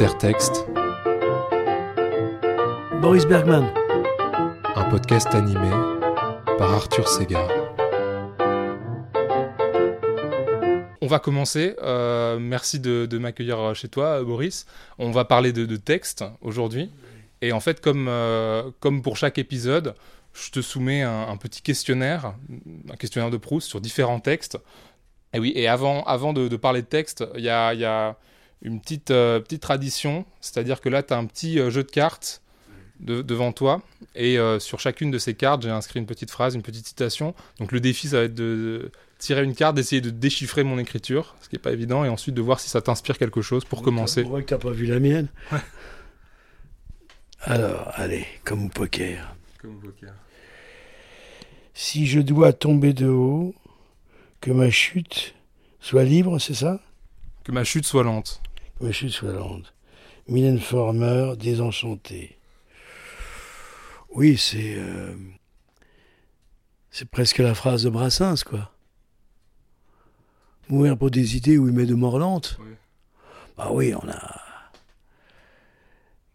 Intertexte. Boris Bergman. Un podcast animé par Arthur Segar. On va commencer. Euh, merci de, m'accueillir chez toi, Boris. On va parler de, texte aujourd'hui. Et en fait, comme, euh, comme pour chaque épisode, je te soumets un, petit questionnaire, un questionnaire de Proust sur différents textes. Et oui, et avant, avant de, parler de texte, il y a, y a, une petite, euh, petite tradition, c'est-à-dire que là, tu as un petit euh, jeu de cartes devant toi, et euh, sur chacune de ces cartes, j'ai inscrit une petite phrase, une petite citation. Donc le défi, ça va être de, tirer une carte, d'essayer de déchiffrer mon écriture, ce qui n'est pas évident, et ensuite de voir si ça t'inspire quelque chose pour commencer. On voit que tu pas vu la mienne. Alors, allez, comme au poker. Comme au poker. Si je dois tomber de haut, que ma chute soit libre, c'est ça? Que ma chute soit lente. Soit lente. Mylène Former, désenchantée. Oui, c'est. Euh, c'est presque la phrase de Brassens, quoi. Mourir pour des idées où il met de mort lente. Oui. Bah oui, on a.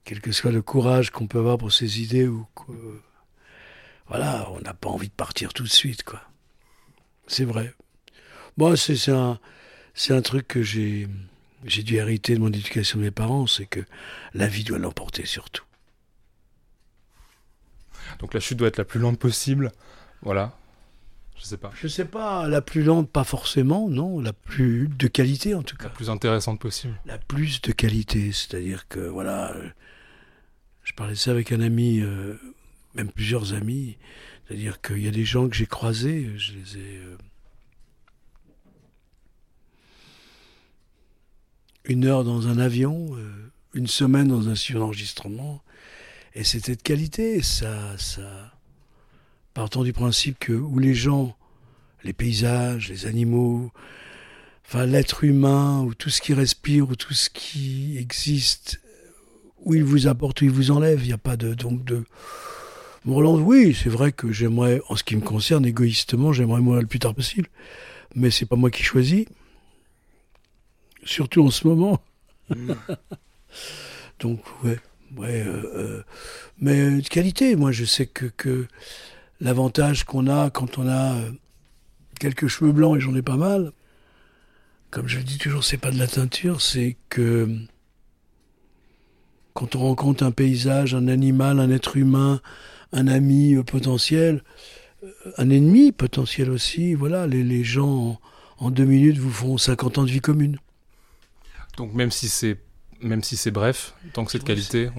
Quel que soit le courage qu'on peut avoir pour ses idées ou. Voilà, on n'a pas envie de partir tout de suite, quoi. C'est vrai. Moi, c'est un, un truc que j'ai dû hériter de mon éducation de mes parents, c'est que la vie doit l'emporter surtout. Donc la chute doit être la plus lente possible. Voilà. Je sais pas. Je sais pas, la plus lente, pas forcément, non, la plus de qualité en tout cas. La plus intéressante possible. La plus de qualité, c'est-à-dire que voilà, euh, je parlais de ça avec un ami, euh, même plusieurs amis, c'est-à-dire qu'il y a des gens que j'ai croisés, je les ai euh, une heure dans un avion, euh, une semaine dans un studio d'enregistrement, et c'était de qualité. Ça, ça, partant du principe que où les gens, les paysages, les animaux, enfin l'être humain, ou tout ce qui respire, ou tout ce qui existe, où il vous apporte, où il vous enlève, il n'y a pas de donc de oui, c'est vrai que j'aimerais, en ce qui me concerne, égoïstement, j'aimerais mourir le plus tard possible. Mais c'est pas moi qui choisis surtout en ce moment. Mm. Donc, ouais, ouais. Euh, euh, mais de qualité, moi, je sais que, que l'avantage qu'on a quand on a euh, quelques cheveux blancs, et j'en ai pas mal, comme je le dis toujours, c'est pas de la teinture, c'est que quand on rencontre un paysage, un animal, un être humain, un ami potentiel, un ennemi potentiel aussi, voilà, les, les gens en, en deux minutes vous font 50 ans de vie commune. Donc même si c'est même si c'est bref, tant que c'est de qualité,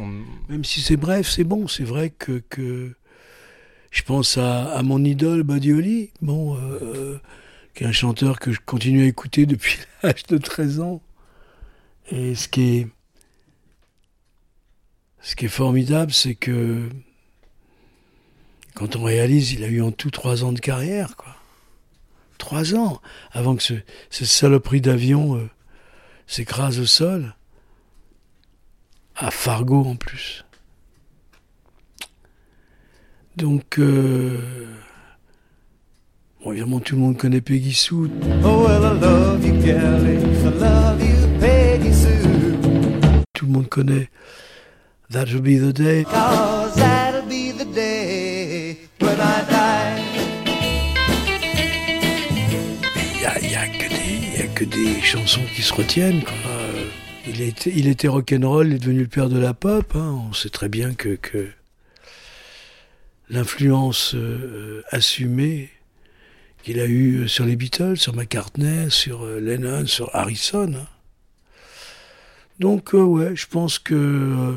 même si c'est bref, c'est bon. C'est vrai que, que je pense à, mon idole Badioli, bon, euh, qui est un chanteur que je continue à écouter depuis l'âge de 13 ans. Et ce qui est ce qui est formidable, c'est que quand on réalise, il a eu en tout trois ans de carrière, quoi. Trois ans avant que ce, ce saloperie d'avion euh, s'écrase au sol, à Fargo en plus. Donc, euh, bon, évidemment, tout le monde connaît Peggy Sue. Oh, well, I love you, Kelly. I love you, Peggy Sue. Tout le monde connaît That Will Be the Day. Des chansons qui se retiennent. Euh, il, était, il était rock'n'roll, il est devenu le père de la pop. Hein. On sait très bien que, que l'influence euh, assumée qu'il a eue sur les Beatles, sur McCartney, sur euh, Lennon, sur Harrison. Hein. Donc, ouais, je pense que...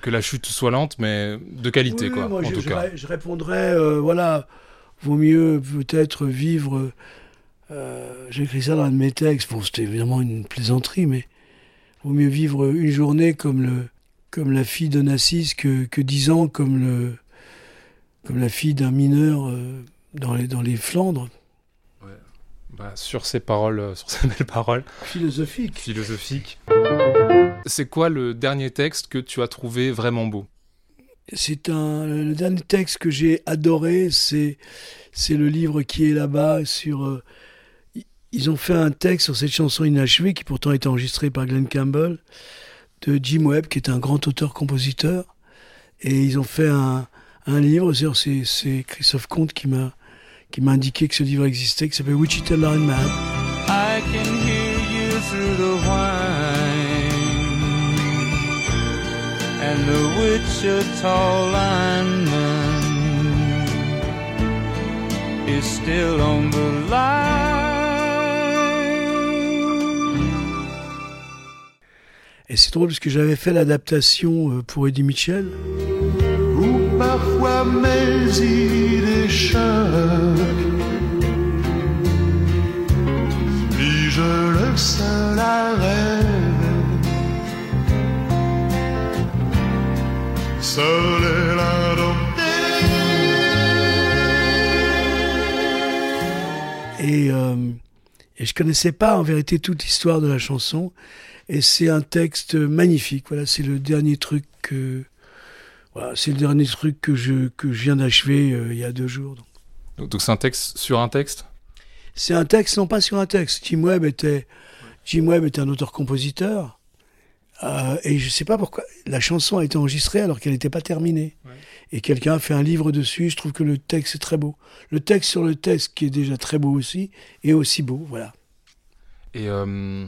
que... la chute soit lente, mais de qualité, quoi, en je, tout cas. Je répondrais, voilà, vaut mieux peut-être vivre euh, j'ai écrit ça dans un de mes textes. Bon, c'était évidemment une plaisanterie, mais vaut mieux vivre une journée comme, le, comme la fille d'un que, que dix ans comme, le, comme la fille d'un mineur euh, dans, les, dans les Flandres. Ouais. Bah, sur ces paroles, euh, sur ces belles paroles. Philosophiques. Philosophiques. C'est quoi le dernier texte que tu as trouvé vraiment beau? C'est un le dernier texte que j'ai adoré, c'est c'est le livre qui est là-bas sur ils ont fait un texte sur cette chanson inachevée qui pourtant été enregistrée par Glenn Campbell de Jim Webb, qui est un grand auteur-compositeur. Et ils ont fait un, un livre, c'est Christophe Comte qui m'a qui m'a indiqué que ce livre existait, qui s'appelle Wichita Line Man. I can hear you through the wine and the Wichita lineman is still on the line. Et c'est drôle parce que j'avais fait l'adaptation euh, pour Eddie Mitchell. Où parfois mes idées choquent. Puis-je le seul rêve Seul est Et, euh, et je connaissais pas en vérité toute l'histoire de la chanson. Et c'est un texte magnifique. Voilà, c'est le dernier truc que, voilà, c'est le dernier truc que je, que je viens d'achever euh, il y a deux jours. Donc, donc c'est un texte sur un texte? C'est un texte, non pas sur un texte. Jim Webb était, Jim Webb était un auteur-compositeur. Euh, et je ne sais pas pourquoi la chanson a été enregistrée alors qu'elle n'était pas terminée. Et quelqu'un a fait un livre dessus. Je trouve que le texte est très beau. Le texte sur le texte, qui est déjà très beau aussi, est aussi beau. Voilà. Et euh,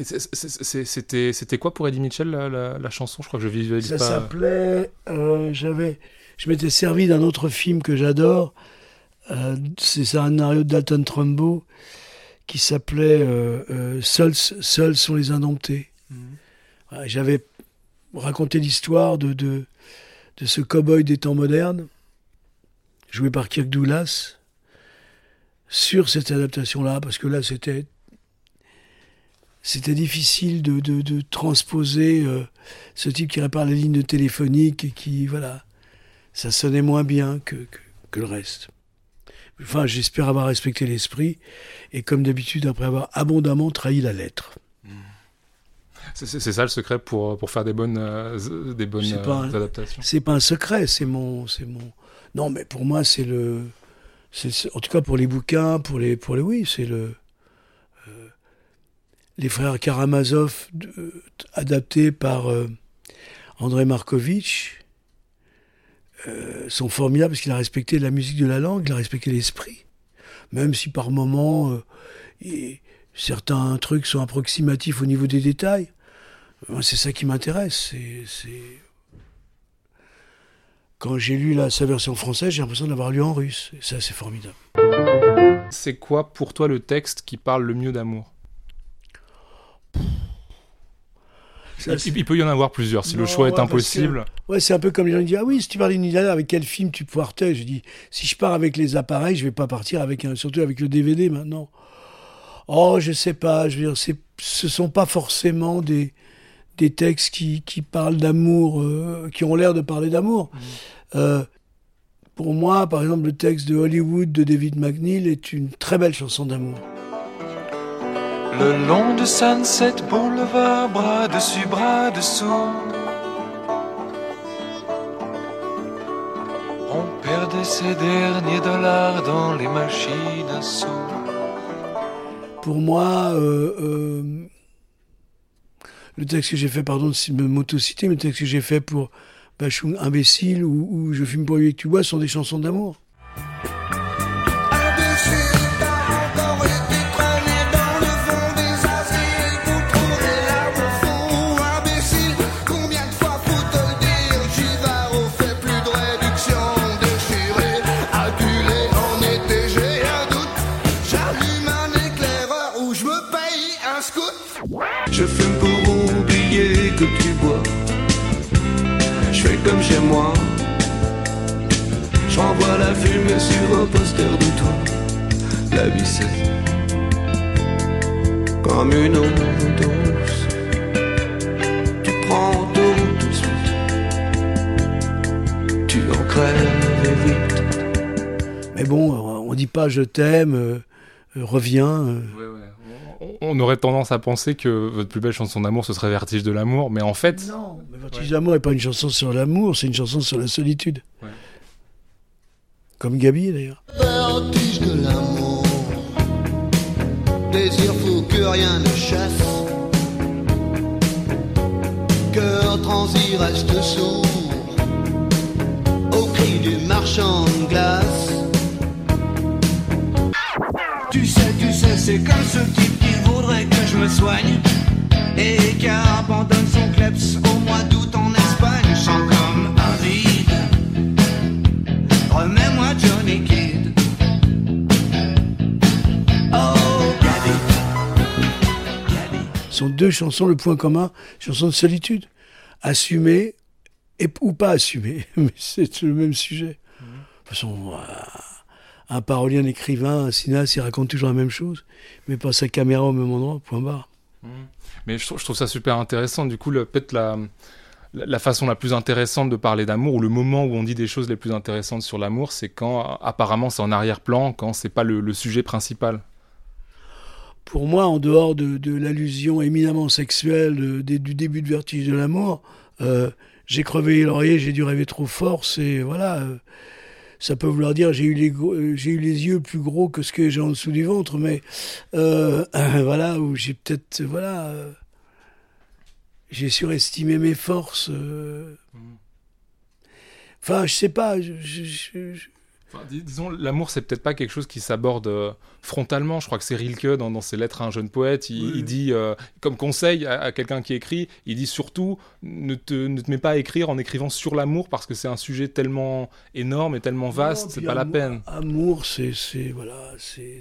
c'était quoi pour Eddie Mitchell la, chanson? Je crois que je visualise ça pas. Ça s'appelait. Euh, j'avais, je m'étais servi d'un autre film que j'adore. Euh, c'est un scénario de Dalton Trumbo qui s'appelait euh, Seuls, Seuls sont les indomptés. Mhm. J'avais raconté l'histoire de, de, de ce cow-boy des temps modernes, joué par Kirk Douglas, sur cette adaptation-là, parce que là, c'était c'était difficile de, de, de transposer euh, ce type qui répare les lignes téléphoniques et qui, voilà, ça sonnait moins bien que, que, que le reste. Enfin, j'espère avoir respecté l'esprit et comme d'habitude, après avoir abondamment trahi la lettre. C'est ça le secret pour, pour faire des bonnes, euh, des bonnes euh, adaptations C'est pas un secret, c'est mon, mon. Non, mais pour moi, c'est le. En tout cas, pour les bouquins, pour les. Pour les oui, c'est le les frères Karamazov, adaptés par euh, André Markovitch, euh, sont formidables parce qu'il a respecté la musique de la langue, il a respecté l'esprit. Même si par moments, euh, certains trucs sont approximatifs au niveau des détails. C'est ça qui m'intéresse. Quand j'ai lu sa version française, j'ai l'impression d'avoir lu en russe. Ça, c'est formidable. C'est quoi pour toi le texte qui parle le mieux d'amour? Il, peut y en avoir plusieurs, si le choix est impossible. ouais, c'est un peu comme les gens qui disent Ah oui, si tu parles d'une avec quel film tu partais Je dis Si je pars avec les appareils, je vais pas partir avec un, surtout avec le DVD maintenant. Oh, je sais pas, je veux dire, ce sont pas forcément des, des textes qui, qui parlent d'amour, euh, qui ont l'air de parler d'amour. Mmh. Euh, pour moi, par exemple, le texte de Hollywood de David McNeil est une très belle chanson d'amour. Le long de Sunset Boulevard, bras dessus, bras dessous. On perdait ses derniers dollars dans les machines à sous. Pour moi, euh, euh, le texte que j'ai fait, pardon de me m'autociter, mais le texte que j'ai fait pour Bachung Imbécile ou, Je fume pour lui que tu bois sont des chansons d'amour. Sur un poster de toi. La vie c'est comme une eau douce. Tu prends tout tout de suite. Tu en crèves vite. Mais bon, on dit pas je t'aime, euh, reviens. Euh. Ouais, ouais on aurait tendance à penser que votre plus belle chanson d'amour ce serait Vertige de l'amour, mais en fait. Non, mais Vertige de l'amour n'est pas une chanson sur l'amour, c'est une chanson sur la solitude. Comme Gabi d'ailleurs. Vertige de l'amour. désir fou que rien ne chasse. Cœur transi reste sourd au cri du marchand de glace. Tu sais, tu sais, c'est comme ce type qui voudrait que je me soigne et qui abandonne son kleps sont deux chansons, le point commun, chansons de solitude. Assumer et, ou pas assumer, mais c'est le même sujet. De toute façon, un parolier, un écrivain, un cinéaste, il raconte toujours la même chose, mais pas sa caméra au même endroit, point barre. Mais je trouve, ça super intéressant. Du coup, peut-être la, façon la plus intéressante de parler d'amour, ou le moment où on dit des choses les plus intéressantes sur l'amour, c'est quand apparemment c'est en arrière-plan, quand c'est pas le sujet principal. Pour moi, en dehors de, de l'allusion éminemment sexuelle euh, du début de Vertige de l'amour, euh, j'ai crevé les lauriers, j'ai dû rêver trop fort, c'est voilà. euh, ça peut vouloir dire j'ai eu les j'ai eu les yeux plus gros que ce que j'ai en dessous du ventre, mais euh, voilà où j'ai peut-être voilà j'ai surestimé mes forces. euh. Enfin, je sais pas. je- je- je- je- Enfin, dis- disons, l'amour, c'est peut-être pas quelque chose qui s'aborde euh, frontalement. Je crois que c'est Rilke dans, dans ses lettres à un jeune poète. Il, Oui. il dit, euh, comme conseil à, à quelqu'un qui écrit, il dit surtout ne te, ne te mets pas à écrire en écrivant sur l'amour parce que c'est un sujet tellement énorme et tellement vaste, c'est pas la peine. Amour, c'est, voilà, c'est.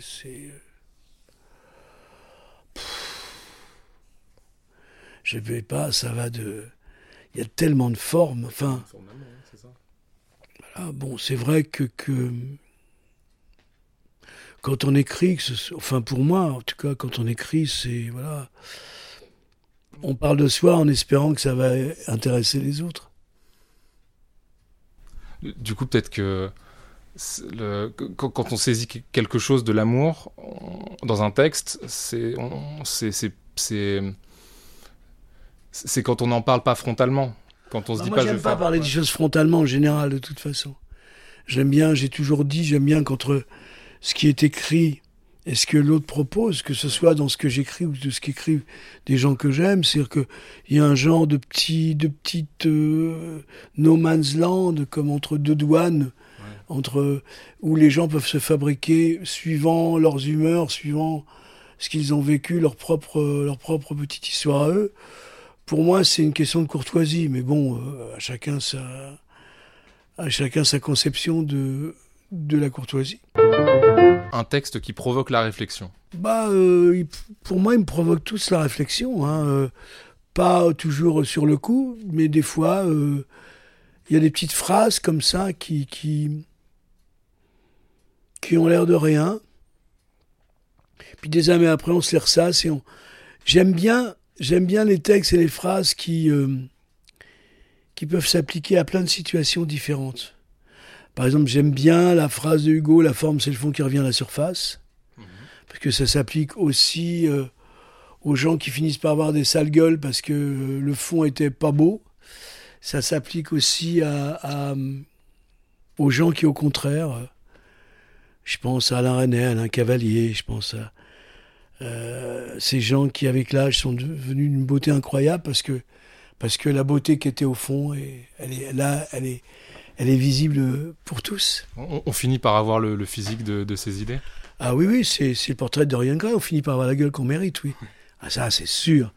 Je vais pas, ça va de. Il y a tellement de formes. Enfin, voilà, bon, c'est vrai que, quand on écrit, enfin pour moi, en tout cas, quand on écrit, c'est voilà, on parle de soi en espérant que ça va intéresser les autres. Du coup, peut-être que quand, on saisit que- quelque chose de l'amour dans un texte, c'est quand on n'en parle pas frontalement. Quand on se Bah, dit moi, pas, je j'aime pas faire- parler des choses frontalement en général, de toute façon. J'aime bien, j'ai toujours dit, j'aime bien qu'entre ce qui est écrit et ce que l'autre propose, que ce soit dans ce que j'écris ou de ce qu'écrivent des gens que j'aime, c'est-à-dire qu'il y a un genre de petit, de petite euh, no man's land, comme entre deux douanes, entre où les gens peuvent se fabriquer suivant leurs humeurs, suivant ce qu'ils ont vécu, leur propre, leur propre petite histoire à eux. Pour moi, c'est une question de courtoisie, mais bon, euh, à chacun sa, à chacun sa conception de, de la courtoisie. un texte qui provoque la réflexion. Bah, euh, il- pour moi, ils me provoquent tous la réflexion. Hein, euh, pas toujours sur le coup, mais des fois, il y a des petites phrases comme ça qui, qui, qui ont l'air de rien. Puis des années après, on se les ressasse et on. J'aime bien, j'aime bien les textes et les phrases qui, euh, qui peuvent s'appliquer à plein de situations différentes. Par exemple, j'aime bien la phrase de Hugo, la forme c'est le fond qui revient à la surface, parce que ça s'applique aussi euh, aux gens qui finissent par avoir des sales gueules parce que euh, le fond était pas beau. Ça s'applique aussi à, à, aux gens qui, au contraire, je pense à Alain René, Alain Cavalier, je pense à euh, ces gens qui, avec l'âge, sont devenus d'une beauté incroyable parce que, parce que la beauté qui était au fond, et elle est là, elle est, elle est visible pour tous. On, on finit par avoir le, le physique de, de ces idées? Ah oui, oui, c'est c'est le portrait de Dorian Gray. On finit par avoir la gueule qu'on mérite, oui. Ah, ça, c'est sûr.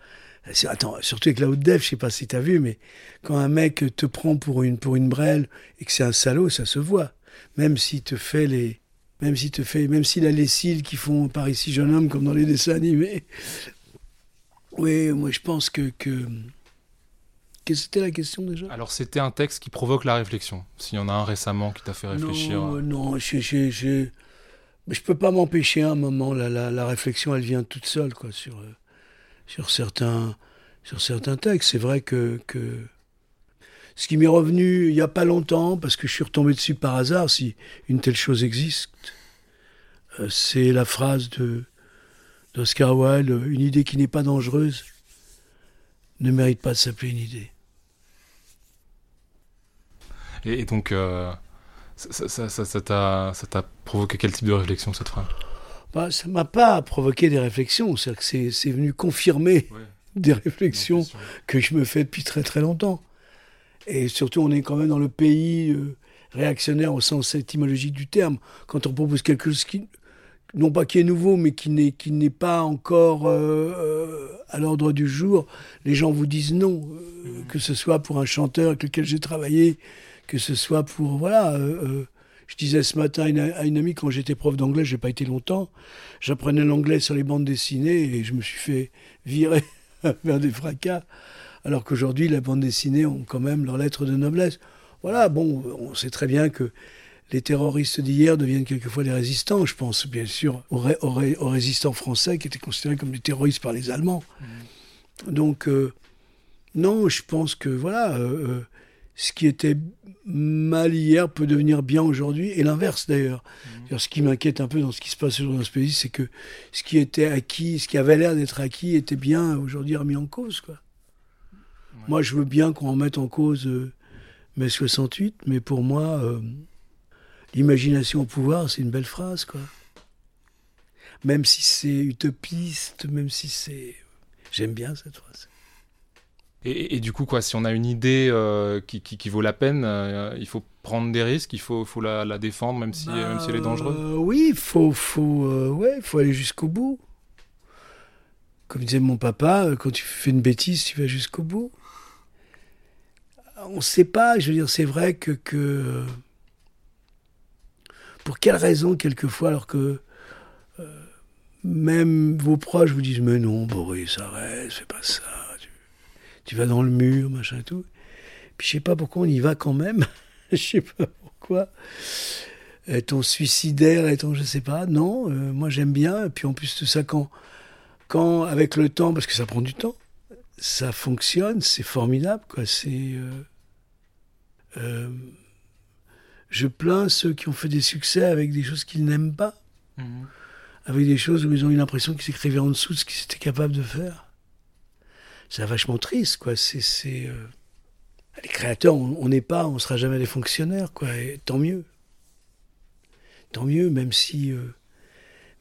Attends, surtout avec la haute def, je sais pas si t'as vu, mais quand un mec te prend pour une, pour une brêle et que c'est un salaud, ça se voit. Même s'il te fait les. Même s'il te fait. Même s'il a les cils qui font par ici jeune homme, comme dans les dessins animés. Oui, moi, je pense que. que... Qu'est-ce que c'était la question déjà Alors c'était un texte qui provoque la réflexion. S'il y en a un récemment qui t'a fait réfléchir. Non, euh, non, je, je, je, je peux pas m'empêcher un moment. La, la, la réflexion, elle vient toute seule, quoi, sur, euh, sur certains, sur certains textes. C'est vrai que, que ce qui m'est revenu il y a pas longtemps, parce que je suis retombé dessus par hasard, si une telle chose existe, euh, c'est la phrase de d'Oscar Wilde une idée qui n'est pas dangereuse ne mérite pas de s'appeler une idée. Et, et donc, euh, ça t'a provoqué quel type de réflexion cette phrase? Bah, ça m'a pas provoqué des réflexions. C'est-à-dire que c'est, venu confirmer Ouais. des réflexions que je me fais depuis très très longtemps. Et surtout, on est quand même dans le pays euh, réactionnaire au sens étymologique du terme. Quand on propose quelque chose qui, non pas qui est nouveau, mais qui n'est, qui n'est pas encore euh, euh, à l'ordre du jour, les gens vous disent non. Euh, Que ce soit pour un chanteur avec lequel j'ai travaillé, que ce soit pour... Voilà. je disais ce matin à une, à une amie, quand j'étais prof d'anglais, j'ai pas été longtemps, j'apprenais l'anglais sur les bandes dessinées et je me suis fait virer vers des fracas, alors qu'aujourd'hui, la bande dessinée ont quand même leur lettre de noblesse. Voilà, bon, on sait très bien que les terroristes d'hier deviennent quelquefois des résistants. Je pense bien sûr aux, ré- aux ré- aux résistants français qui étaient considérés comme des terroristes par les Allemands. Donc, euh, non, je pense que voilà, euh, euh, ce qui était mal hier peut devenir bien aujourd'hui, et l'inverse d'ailleurs. C'est-à-dire, Ce qui m'inquiète un peu dans ce qui se passe aujourd'hui dans ce pays, c'est que ce qui était acquis, ce qui avait l'air d'être acquis, était bien aujourd'hui remis en cause. Quoi. Moi, je veux bien qu'on remette en cause euh, mai 68, mais pour moi, euh, l'imagination au pouvoir, c'est une belle phrase. Quoi. Même si c'est utopiste, même si c'est... J'aime bien cette phrase. Et, du coup, quoi, si on a une idée euh, qui, qui- qui vaut la peine, euh, il faut prendre des risques, il faut, faut la, la défendre, même si, même si elle est dangereuse? Euh, oui, il faut, faut, euh, ouais, faut aller jusqu'au bout. Comme disait mon papa, quand tu fais une bêtise, tu vas jusqu'au bout. On ne sait pas, je veux dire, c'est vrai que, que. Pour quelle raison, quelquefois, alors que. euh, même vos proches vous disent Mais non, Boris, arrête, fais pas ça. Tu, tu vas dans le mur, machin et tout. Puis je sais pas pourquoi on y va quand même. Je sais pas pourquoi. Est-on suicidaire Est-on, je sais pas Non, euh, moi j'aime bien. Et puis en plus de ça, quand, quand, avec le temps, parce que ça prend du temps, ça fonctionne, c'est formidable, quoi. C'est. euh, euh, je plains ceux qui ont fait des succès avec des choses qu'ils n'aiment pas, Mhm. avec des choses où ils ont eu l'impression qu'ils écrivaient en dessous de ce qu'ils étaient capables de faire. C'est vachement triste, quoi. C'est. euh, Les créateurs, on n'est pas, on sera jamais des fonctionnaires, quoi. Et tant mieux. Tant mieux, même si, euh,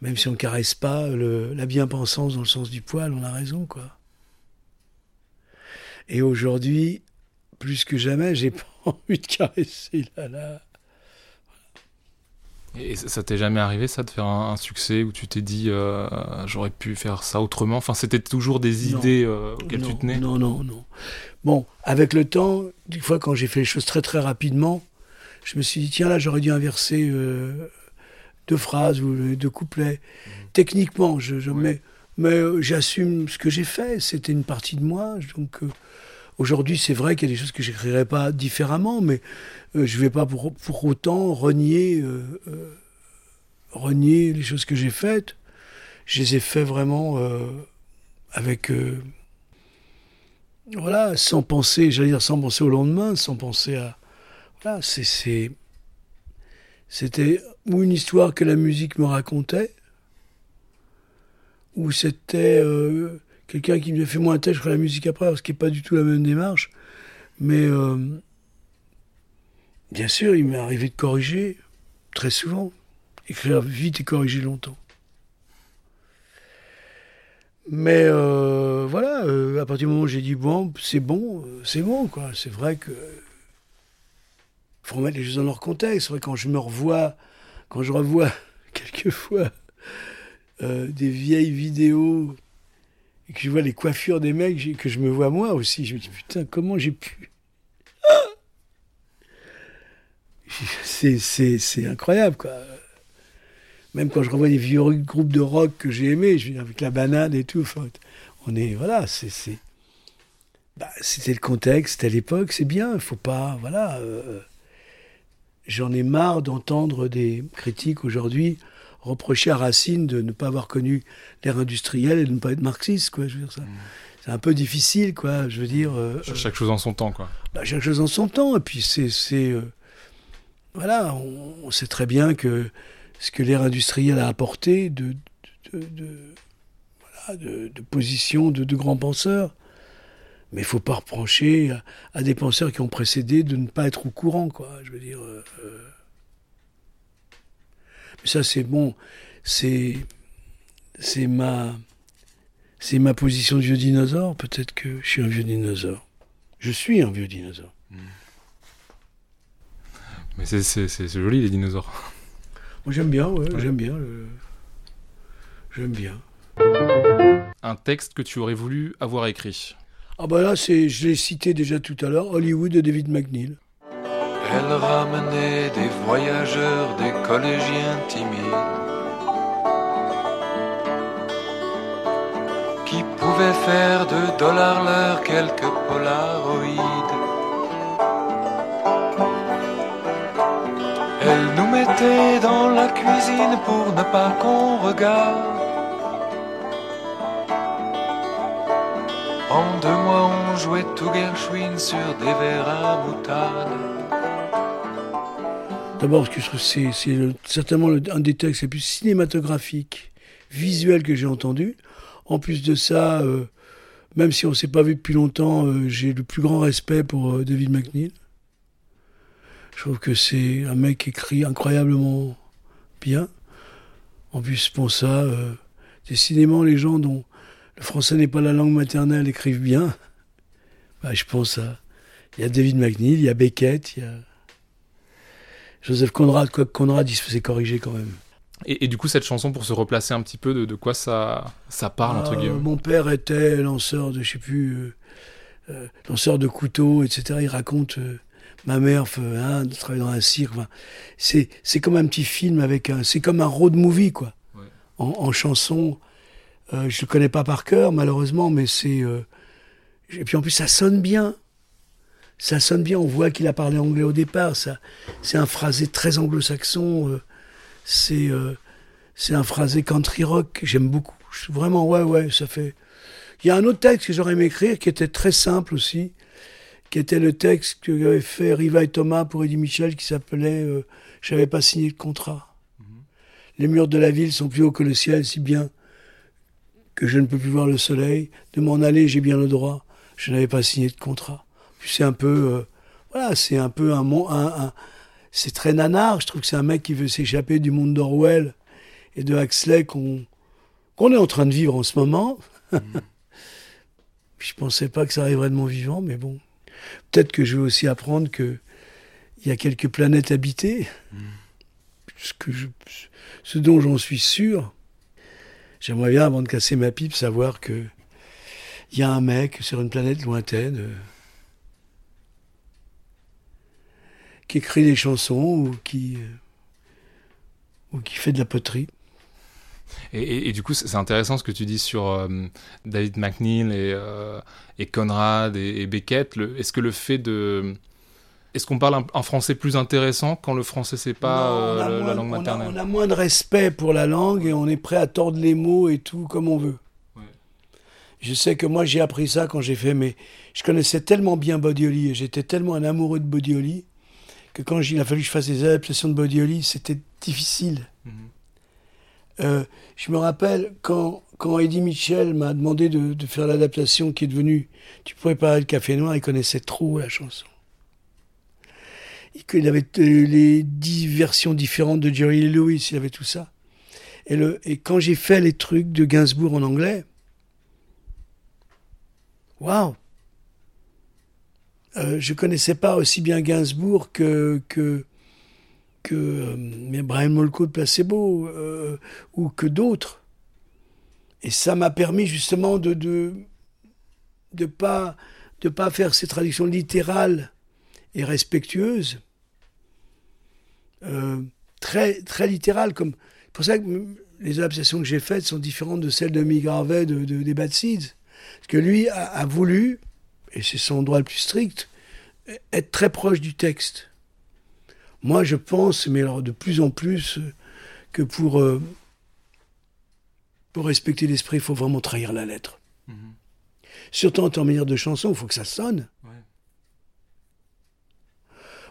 même si on caresse pas le- la bien-pensance dans le sens du poil, on a raison, quoi. Et aujourd'hui, plus que jamais, j'ai envie de caresser là, là. Et ça t'est jamais arrivé, ça, de faire un, un succès où tu t'es dit euh, j'aurais pu faire ça autrement? Enfin, c'était toujours des Non. idées euh, auxquelles non, tu tenais? Non, non, non. Bon, avec le temps, des fois quand j'ai fait les choses très très rapidement, je me suis dit, tiens là, j'aurais dû inverser euh, deux phrases ou deux couplets. Techniquement, je, je Ouais. mais, mais euh, j'assume ce que j'ai fait, c'était une partie de moi. Donc euh, aujourd'hui, c'est vrai qu'il y a des choses que j'écrirais pas différemment, mais euh, je vais pas pour, autant renier, euh, euh, renier les choses que j'ai faites. Je les ai fait vraiment euh, avec... voilà, sans penser, j'allais dire sans penser au lendemain, sans penser à. Voilà, c'est. C'était ou une histoire que la musique me racontait, ou c'était quelqu'un qui me fait moi un tel, je ferai la musique après, ce qui n'est pas du tout la même démarche. Mais euh, bien sûr, il m'est arrivé de corriger très souvent, écrire vite et corriger longtemps. Mais euh, voilà, euh, à partir du moment où j'ai dit bon, c'est bon, c'est bon, quoi. C'est vrai que faut remettre les choses dans leur contexte. C'est vrai quand je me revois, quand je revois quelquefois des vieilles vidéos que je vois les coiffures des mecs, que je me vois moi aussi, je me dis putain, comment j'ai pu? C'est incroyable, quoi. Même quand je revois des vieux groupes de rock que j'ai aimés, avec la banane et tout, on est, voilà, c'est, bah, c'était le contexte, c'était l'époque, c'est bien, il faut pas, voilà. euh, j'en ai marre d'entendre des critiques aujourd'hui reprocher à Racine de ne pas avoir connu l'ère industrielle et de ne pas être marxiste, quoi. Je veux dire ça. C'est un peu difficile, quoi. Je veux dire. euh, Ch- Chaque chose en son temps, quoi. bah, chaque chose en son temps. Et puis c'est, c'est euh, voilà, on, on sait très bien que ce que l'ère industrielle a apporté de, de, de, de- voilà, de, de positions de, de grands penseurs. Mais il faut pas reprocher à, à des penseurs qui ont précédé de ne pas être au courant, quoi. Je veux dire. euh, euh. Ça, c'est bon. C'est c'est ma, c'est ma position de vieux dinosaure. Peut-être que je suis un vieux dinosaure. Je suis un vieux dinosaure. Mais c'est- c'est c'est joli les dinosaures. Moi, j'aime bien, ouais, Ouais. j'aime bien. le- J'aime bien. Un texte que tu aurais voulu avoir écrit? Ah bah là, c'est, je l'ai cité déjà tout à l'heure, Hollywood de David McNeil. Elle ramenait des voyageurs, des collégiens timides qui pouvaient faire de dollars l'heure quelques polaroïdes. Elle nous mettait dans la cuisine pour ne pas qu'on regarde. En deux mois, on jouait tout Gershwin sur des verres à moutarde. D'abord, parce que c'est, certainement un des textes les plus cinématographiques, visuels que j'ai entendu. En plus de ça, euh, même si on ne s'est pas vu depuis longtemps, euh, j'ai le plus grand respect pour euh, David McNeil. Je trouve que c'est un mec qui écrit incroyablement bien. En plus, pour ça, décidément, les gens dont le français n'est pas la langue maternelle écrivent bien. Bah, je pense à. Il y a David McNeil, il y a Beckett, il y a. Joseph Conrad, quoi que Conrad, il se faisait corriger quand même. Et, et du coup, cette chanson, pour se replacer un petit peu, de, de quoi ça, ça parle, entre Ah, guillemets? mon père était lanceur de, je sais plus, euh, euh, lanceur de couteaux, etc. Il raconte, euh, ma mère fait, hein, de travailler dans un cirque. Enfin, c'est, c'est comme un petit film avec un, c'est comme un road movie, quoi. Ouais. En, en chanson. Euh, je le connais pas par cœur, malheureusement, mais c'est, et puis en plus, ça sonne bien. Ça sonne bien. On voit qu'il a parlé anglais au départ. Ça, c'est un phrasé très anglo-saxon. euh, c'est, euh, c'est un phrasé country rock que j'aime beaucoup. Vraiment, ouais, ouais, ça fait. Il y a un autre texte que j'aurais aimé écrire qui était très simple aussi, qui était le texte que avait fait Riva et Thomas pour Eddie Mitchell qui s'appelait euh, J'avais pas signé de contrat. Les murs de la ville sont plus hauts que le ciel, si bien que je ne peux plus voir le soleil. De m'en aller, j'ai bien le droit. Je n'avais pas signé de contrat. C'est un peu, euh, voilà, c'est un peu un, mon- un, un- c'est très nanar. Je trouve que c'est un mec qui veut s'échapper du monde d'Orwell et de Huxley qu'on qu'on est en train de vivre en ce moment. Puis je pensais pas que ça arriverait de mon vivant, mais bon. Peut-être que je vais aussi apprendre que il y a quelques planètes habitées. Ce, que je- ce dont j'en suis sûr. J'aimerais bien, avant de casser ma pipe, savoir que il y a un mec sur une planète lointaine euh, qui écrit des chansons ou qui euh, ou qui fait de la poterie. Et, et- et du coup, c'est intéressant ce que tu dis sur euh, David McNeil et, euh, et Conrad et, et Beckett. Est-ce que le fait de. Est-ce qu'on parle un, un français plus intéressant quand le français c'est pas Non, euh, la, langue on a- maternelle On a, moins de respect pour la langue et on est prêt à tordre les mots et tout comme on veut. Ouais. Je sais que moi j'ai appris ça quand j'ai fait mes. Je connaissais tellement bien Bodioli et j'étais tellement un amoureux de Bodioli que quand il a fallu que je fasse des adaptations de Bodioli, c'était difficile. Mhm. Euh, je me rappelle quand, quand Eddie Mitchell m'a demandé de, de faire l'adaptation qui est devenue Tu pourrais parler le café noir, il connaissait trop la chanson. Il, avait euh, les dix versions différentes de Jerry Lee Lewis, il avait tout ça. Et, le, et quand j'ai fait les trucs de Gainsbourg en anglais, waouh! Euh, je connaissais pas aussi bien Gainsbourg que, que, que euh, Brian Molko de Placebo euh, ou que d'autres. Et ça m'a permis justement de de de pas de pas faire ces traductions littérales et respectueuses, euh, très très littérales comme c'est pour ça que les adaptations que j'ai faites sont différentes de celles de Mick Harvey de, de- des Bad Seeds, parce que lui a voulu et c'est son droit le plus strict être très proche du texte. Moi, je pense, mais alors de plus en plus, que pour, euh, pour respecter l'esprit, il faut vraiment trahir la lettre. Mhm. Surtout en temps manière de chanson, il faut que ça sonne. Ouais.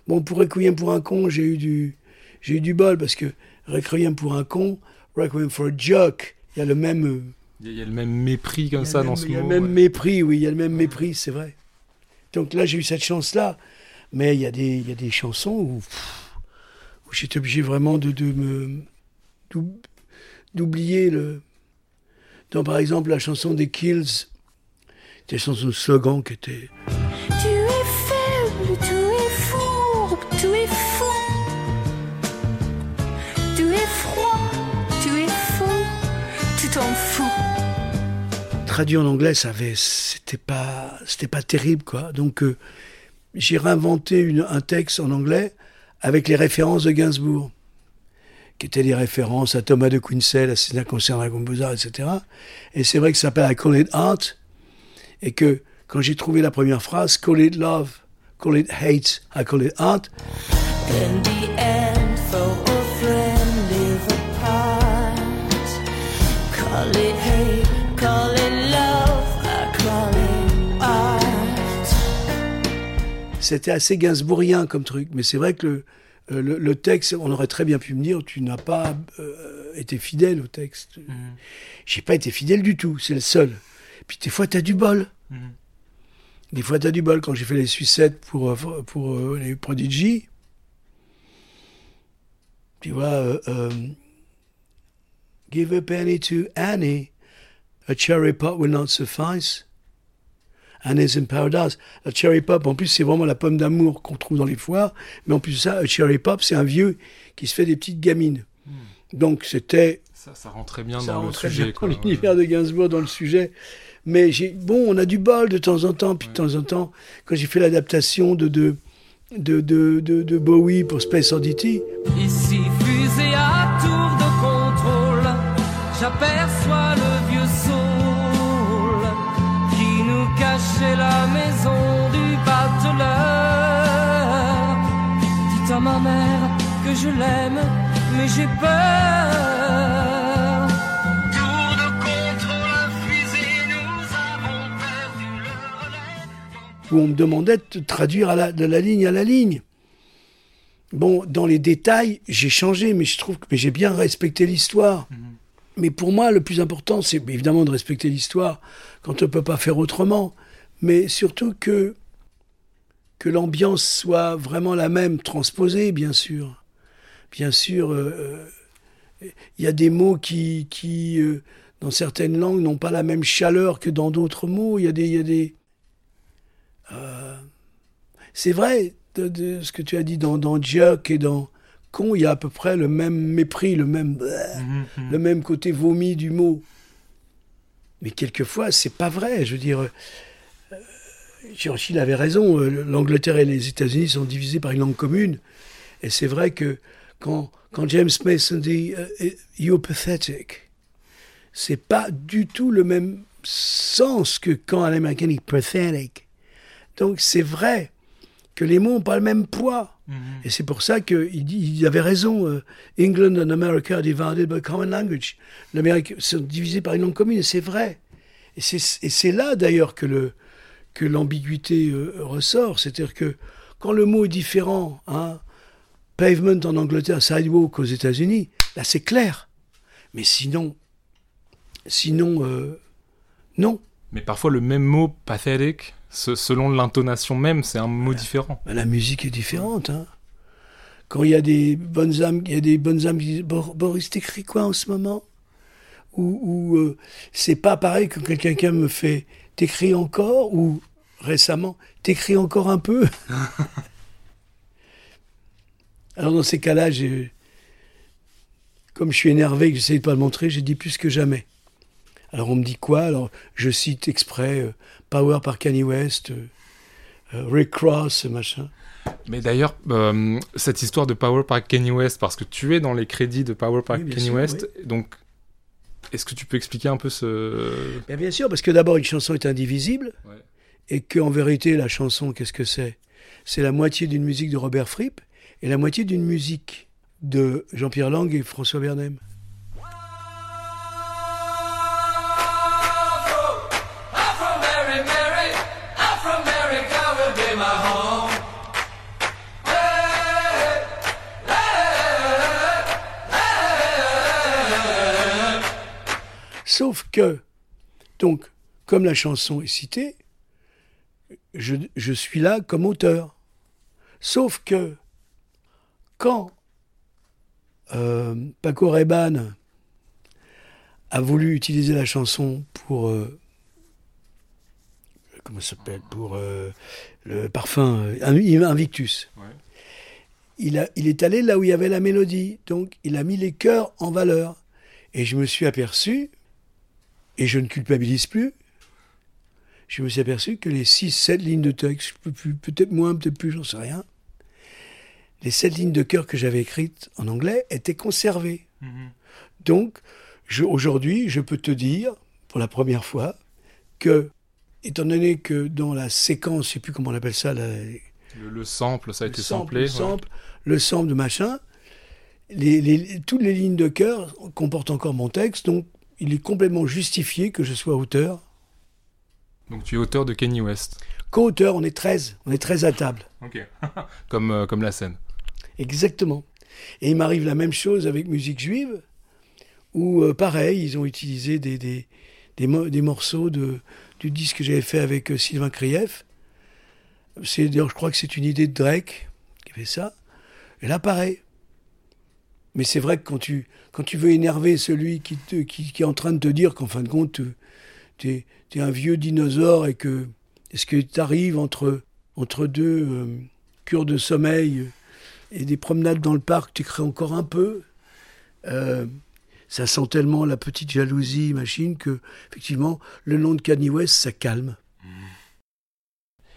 Bon, pour Requiem pour un con, j'ai eu du, j'ai eu du bol parce que Requiem pour un con, Requiem for a joke, il y a le même, euh, Il y, a- le même mépris comme ça dans ce il y a mot. le même ouais. mépris, oui, il y a le même mépris, c'est vrai. Donc là, j'ai eu cette chance-là, mais il y a des, il y a des chansons où, où j'étais obligé vraiment de, de me d'oub- d'oublier le dans par exemple la chanson des Kills, des chansons de slogan qui était traduit en anglais, ça avait, c'était pas, c'était pas terrible quoi. Donc euh, j'ai réinventé un texte en anglais avec les références de Gainsbourg, qui étaient des références à Thomas de Quincey, l'assassinat concernant Gomboza, etc. Et c'est vrai que ça s'appelle I Call It Art, et que quand j'ai trouvé la première phrase, Call it love, call it hate, I call it art, c'était assez gainsbourgien comme truc. Mais c'est vrai que le, euh, le, le texte, on aurait très bien pu me dire, tu n'as pas euh, été fidèle au texte. J'ai pas été fidèle du tout, c'est le seul. Puis des fois, tu as du bol. Des fois, tu as du bol. Quand j'ai fait les sucettes pour, euh, pour euh, les Prodigy, tu vois, euh, Give a penny to Annie, a cherry pop will not suffice. Annie's in Paradise. La cherry pop, en plus, c'est vraiment la pomme d'amour qu'on trouve dans les foires. Mais en plus de ça, a cherry pop, c'est un vieux qui se fait des petites gamines. Donc c'était Ça, ça rend très bien ça dans le rentrait sujet. bien quoi. dans l'univers de Gainsbourg, dans le sujet. Mais j'ai bon, on a du bol de temps en temps. Puis de temps en temps, quand j'ai fait l'adaptation de de, de, de, de- de Bowie pour Space Oddity, Ici, je l'aime, mais j'ai peur. Tour de contrôle, fusée, nous avons perdu le relais. où on me demandait de traduire à la, de la ligne à la ligne. Bon, dans les détails, j'ai changé, mais je trouve que j'ai bien respecté l'histoire. Mais pour moi, le plus important, c'est évidemment de respecter l'histoire quand on ne peut pas faire autrement, mais surtout que, que l'ambiance soit vraiment la même, transposée, bien sûr. Bien sûr, euh, euh, il y a des mots qui, qui euh, dans certaines langues, n'ont pas la même chaleur que dans d'autres mots. Il y a des, il y a des, c'est vrai, de, de ce que tu as dit dans, dans et dans Con, il y a à peu près le même mépris, le même, le même côté vomi du mot. Mais quelquefois, c'est pas vrai. Je veux dire, euh, Churchill avait raison. L'Angleterre et les États-Unis sont divisés par une langue commune. Et c'est vrai que quand, quand James Mason dit euh, You're pathetic, c'est pas du tout le même sens que quand un Américain dit pathetic. Donc c'est vrai que les mots n'ont pas le même poids. Et c'est pour ça qu'il il avait raison. euh, England and America are divided by common language. L'Amérique sont divisés par une langue commune, et c'est vrai. Et c'est et c'est là d'ailleurs que le que l'ambiguïté euh, ressort. C'est-à-dire que quand le mot est différent, hein, pavement en Angleterre, sidewalk aux États-Unis, là c'est clair. Mais sinon, sinon, euh, non. Mais parfois, le même mot pathétique, se- selon l'intonation même, c'est un mot différent. Ben, la musique est différente. Hein. Quand il y a des bonnes âmes, il y a des bonnes âmes qui disent Bor- Boris, t'écris quoi en ce moment? Ou, ou euh, c'est pas pareil que quand quelqu'un me fait T'écris encore? Ou récemment T'écris encore un peu? Alors dans ces cas-là, comme je suis énervé et que j'essaie de pas le montrer, j'ai dit plus que jamais. Alors on me dit quoi? Alors je cite exprès euh, Power par Kanye West, euh, euh, Rick Ross, machin. Mais d'ailleurs, euh, cette histoire de Power par Kanye West, parce que tu es dans les crédits de Power par Oui, Kanye sûr, West, donc est-ce que tu peux expliquer un peu ce... Bien, bien sûr, parce que d'abord, une chanson est indivisible, Ouais. et qu'en vérité, la chanson, qu'est-ce que c'est? C'est la moitié d'une musique de Robert Fripp et la moitié d'une musique de Jean-Pierre Lang et François Bernem. Mary, Mary, Afro-America will be my home. Sauf que, donc, comme la chanson est citée, je suis là comme auteur. Sauf que, quand euh, Paco Rabanne a voulu utiliser la chanson pour. euh, comment ça s'appelle Pour euh, le parfum Inv- Invictus. Ouais. Il, a, il est allé là où il y avait la mélodie. Donc, il a mis les chœurs en valeur. Et je me suis aperçu, et je ne culpabilise plus, je me suis aperçu que les 6-7 lignes de texte, peut- peut- peut-être moins, peut-être plus, j'en sais rien, les 7 lignes de chœur que j'avais écrites en anglais étaient conservées. Donc, je- aujourd'hui, je peux te dire, pour la première fois, que, étant donné que dans la séquence, je sais plus comment on appelle ça, la- Le, le sample, ça a le été sample, samplé. le ouais. sample, le sample de machin, les, les- toutes les lignes de chœur comportent encore mon texte, donc il est complètement justifié que je sois auteur. Donc tu es auteur de Kenny West. Co-auteur, on est 13, on est 13 à table. Ok. comme, euh, comme la scène. Exactement. Et il m'arrive la même chose avec Musique Juive, où euh, pareil, ils ont utilisé des, des, des, mo- des morceaux de, du disque que j'avais fait avec euh, Sylvain Krief. D'ailleurs, je crois que c'est une idée de Drake qui fait ça. Et là, pareil. Mais c'est vrai que quand tu, quand tu veux énerver celui qui, te, qui, qui est en train de te dire qu'en fin de compte, tu es, un vieux dinosaure et que est-ce que tu entre, entre deux euh, cures de sommeil euh, et des promenades dans le parc, tu crées encore un peu. Euh, ça sent tellement la petite jalousie, machine, que effectivement, le nom de Kanye West, ça calme.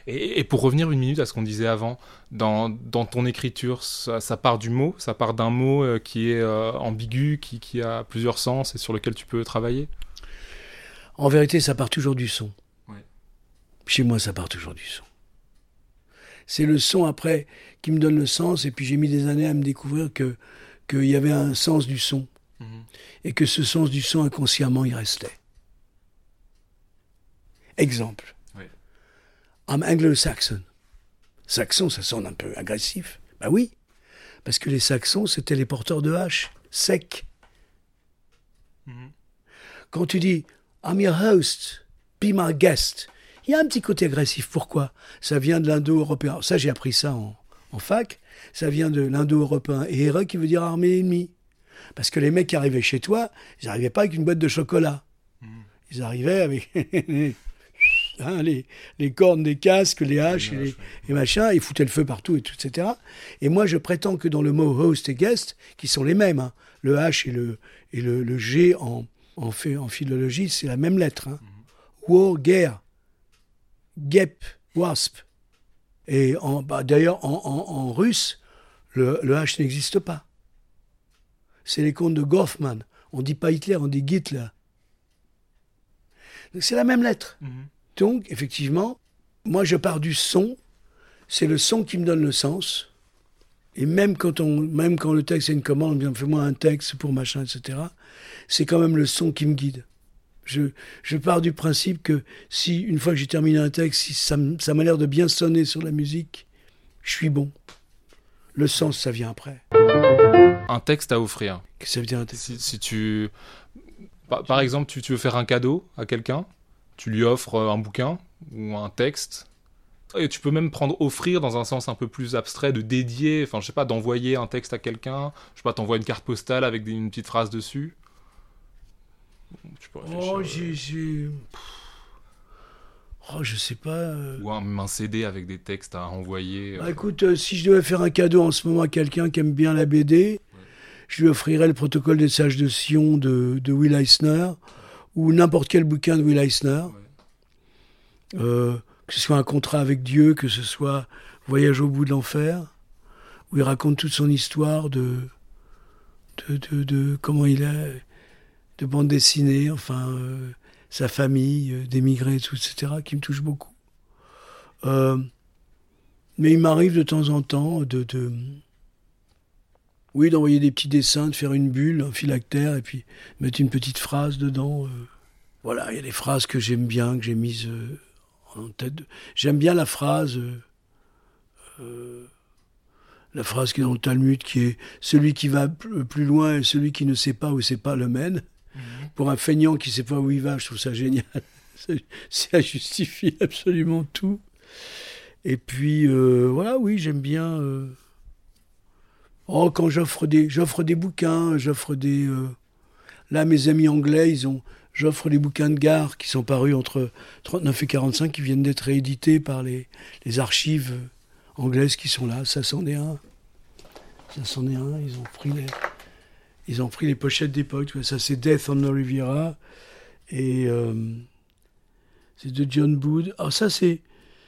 Et, et pour revenir une minute à ce qu'on disait avant, dans, dans ton écriture, ça, ça part du mot, ça part d'un mot euh, qui est euh, ambigu, qui, qui a plusieurs sens et sur lequel tu peux travailler? En vérité, ça part toujours du son. Ouais. Chez moi, ça part toujours du son. C'est le son après qui me donne le sens, et puis j'ai mis des années à me découvrir que qu'il y avait un sens du son, et que ce sens du son inconsciemment il restait. Exemple. Ouais. I'm anglo-saxon. Saxon, ça sonne un peu agressif. Bah oui, parce que les Saxons, c'était les porteurs de haches, secs. Quand tu dis I'm your host, be my guest, il y a un petit côté agressif. Pourquoi? Ça vient de l'indo-européen. Ça, j'ai appris ça en, en fac. Ça vient de l'indo-européen et Hera qui veut dire armée ennemie. Parce que les mecs qui arrivaient chez toi, ils n'arrivaient pas avec une boîte de chocolat. Ils arrivaient avec hein, les, les cornes des casques, les haches et, les, et machin, ils foutaient le feu partout, et tout, etc. Et moi, je prétends que dans le mot host et guest, qui sont les mêmes, hein, le H et le, et le, le G en, en, fait, en philologie, c'est la même lettre. Hein. War, guerre. Gep, wasp. Et en, bah, d'ailleurs, en, en, en russe, le, le H n'existe pas. C'est les contes de Goffman. On dit pas Hitler, on dit Hitler. C'est la même lettre. Donc, effectivement, moi je pars du son. C'est le son qui me donne le sens. Et même quand, on, même quand le texte est une commande, bien fais-moi un texte pour machin, etc., c'est quand même le son qui me guide. Je, je pars du principe que si, une fois que j'ai terminé un texte, si ça, m'a l'air de bien sonner sur la musique, je suis bon. Le sens, ça vient après. Un texte à offrir. Qu'est-ce que ça veut dire un texte? Si, si tu. Par, par exemple, tu, tu veux faire un cadeau à quelqu'un, tu lui offres euh, un bouquin ou un texte. Et tu peux même prendre offrir dans un sens un peu plus abstrait, de dédier, enfin je sais pas, d'envoyer un texte à quelqu'un, je sais pas, t'envoies une carte postale avec des- une petite phrase dessus. Tu peux réfléchir, Oh, j'ai. Oh, je sais pas. euh. Ou un, un CD avec des textes à envoyer. Bah, euh, écoute, euh, si je devais faire un cadeau en ce moment à quelqu'un qui aime bien la BD, je lui offrirais le protocole des sages de Sion de, de Will Eisner ou n'importe quel bouquin de Will Eisner. Que ce soit un contrat avec Dieu, que ce soit Voyage au bout de l'enfer, où il raconte toute son histoire de, de, de, de comment il est, de bande dessinée, enfin, euh, sa famille, euh, d'émigrés, etc., qui me touche beaucoup. Euh, mais il m'arrive de temps en temps de, oui, d'envoyer des petits dessins, de faire une bulle, un phylactère, et puis mettre une petite phrase dedans. euh. Voilà, il y a des phrases que j'aime bien, que j'ai mises en tête. J'aime bien la phrase, la phrase qui est dans le Talmud, qui est celui qui va pl- plus loin et celui qui ne sait pas où c'est pas le mène. Pour un feignant qui sait pas où il va, je trouve ça génial. Ça justifie absolument tout. Et puis, euh, voilà, oui, j'aime bien. euh, Oh, quand j'offre des, j'offre des bouquins, j'offre des. euh, Là, mes amis anglais, ils ont, j'offre les bouquins de gare qui sont parus entre 39 et 45, qui viennent d'être réédités par les, les archives anglaises qui sont là. Ça c'en est un. Ça c'en est un. Ils ont pris les, ils ont pris les pochettes d'époque. Ça, c'est Death on the Riviera. Et euh, c'est de John Bood. Alors ça, c'est,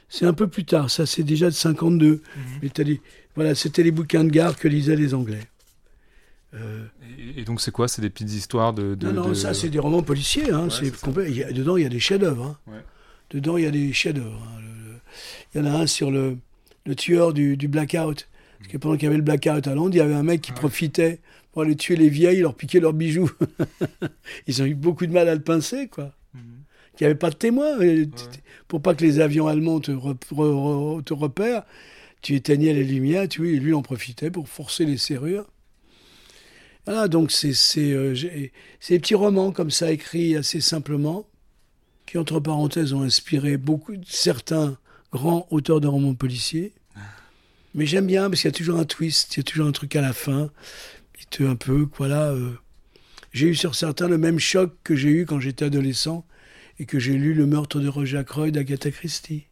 c'est un peu plus tard. Ça, c'est déjà de 52. Mais t'as les- voilà, c'était les bouquins de gare que lisaient les Anglais. Euh, Et, et donc, c'est quoi? C'est des petites histoires de. de- non, non, de- ça, c'est des romans policiers. Hein, Ouais, complet. Y a- dedans, il y a des chefs-d'œuvre. hein. Ouais. Dedans, il y a des chefs-d'œuvre. hein. Il y en a un sur le, le tueur du, du blackout. Parce que pendant qu'il y avait le blackout à Londres, il y avait un mec qui profitait pour aller tuer les vieilles, leur piquer leurs bijoux. Ils ont eu beaucoup de mal à le pincer, quoi. Mhm. Il n'y avait pas de témoins. Et t- t- Pour pas que les avions allemands te, re- re- re- te repèrent, tu éteignais les lumières, tu vois, et lui en profitait pour forcer les serrures. Voilà, donc c'est euh, des petits romans comme ça, écrits assez simplement, qui, entre parenthèses, ont inspiré beaucoup certains grands auteurs de romans policiers. Mais j'aime bien parce qu'il y a toujours un twist, il y a toujours un truc à la fin. Un peu, voilà. euh, j'ai eu sur certains le même choc que j'ai eu quand j'étais adolescent et que j'ai lu Le meurtre de Roger Ackroyd d'Agatha Christie.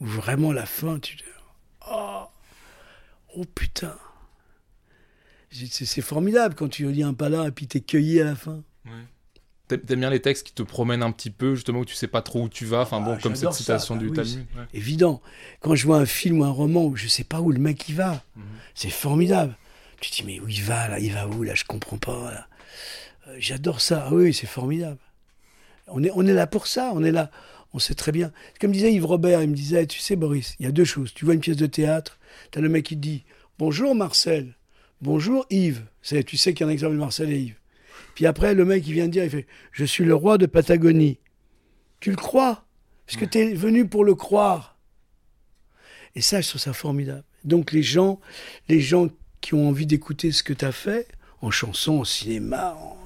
Où vraiment la fin, tu dis Oh, oh putain C'est formidable quand tu lis un palar et puis t'es cueilli à la fin. T'a- T'aimes bien les textes qui te promènent un petit peu, justement, où tu sais pas trop où tu vas. Enfin bon, Ah, comme cette ça. citation Ah du oui, Talmud. ouais. Évident. Quand je vois un film ou un roman où je sais pas où le mec il va, c'est formidable. Tu te dis, mais où il va là? Il va où là? Je comprends pas. Euh, J'adore ça. Ah oui, c'est formidable. On est, on est là pour ça. On est là. On sait très bien. Comme disait Yves Robert, il me disait, tu sais, Boris, il y a deux choses. Tu vois une pièce de théâtre, tu as le mec qui te dit Bonjour Marcel, bonjour Yves. Tu sais qu'il y a un exemple de Marcel et Yves. Puis après, le mec, il vient de dire il fait, Je suis le roi de Patagonie. Tu le crois? Parce que tu es venu pour le croire. Et ça, je trouve ça formidable. Donc les gens, les gens qui ont envie d'écouter ce que tu as fait, en chanson, en cinéma, en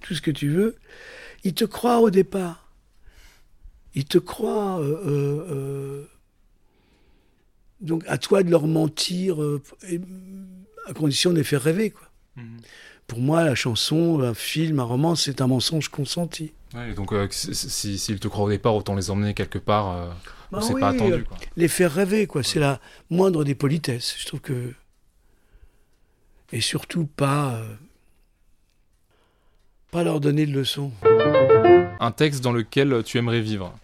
tout ce que tu veux, ils te croient au départ. Ils te croient. euh, euh, euh, donc à toi de leur mentir, euh, à condition de les faire rêver. Quoi. Mhm. Pour moi, la chanson, un film, un roman, c'est un mensonge consenti. Ouais, donc, euh, si- si- s'ils te croient au départ, autant les emmener quelque part Bah c'est oui, pas attendu. Quoi. les faire rêver, quoi. C'est la moindre des politesses. Je trouve que. Et surtout pas. euh, Pas leur donner de leçons. Un texte dans lequel tu aimerais vivre.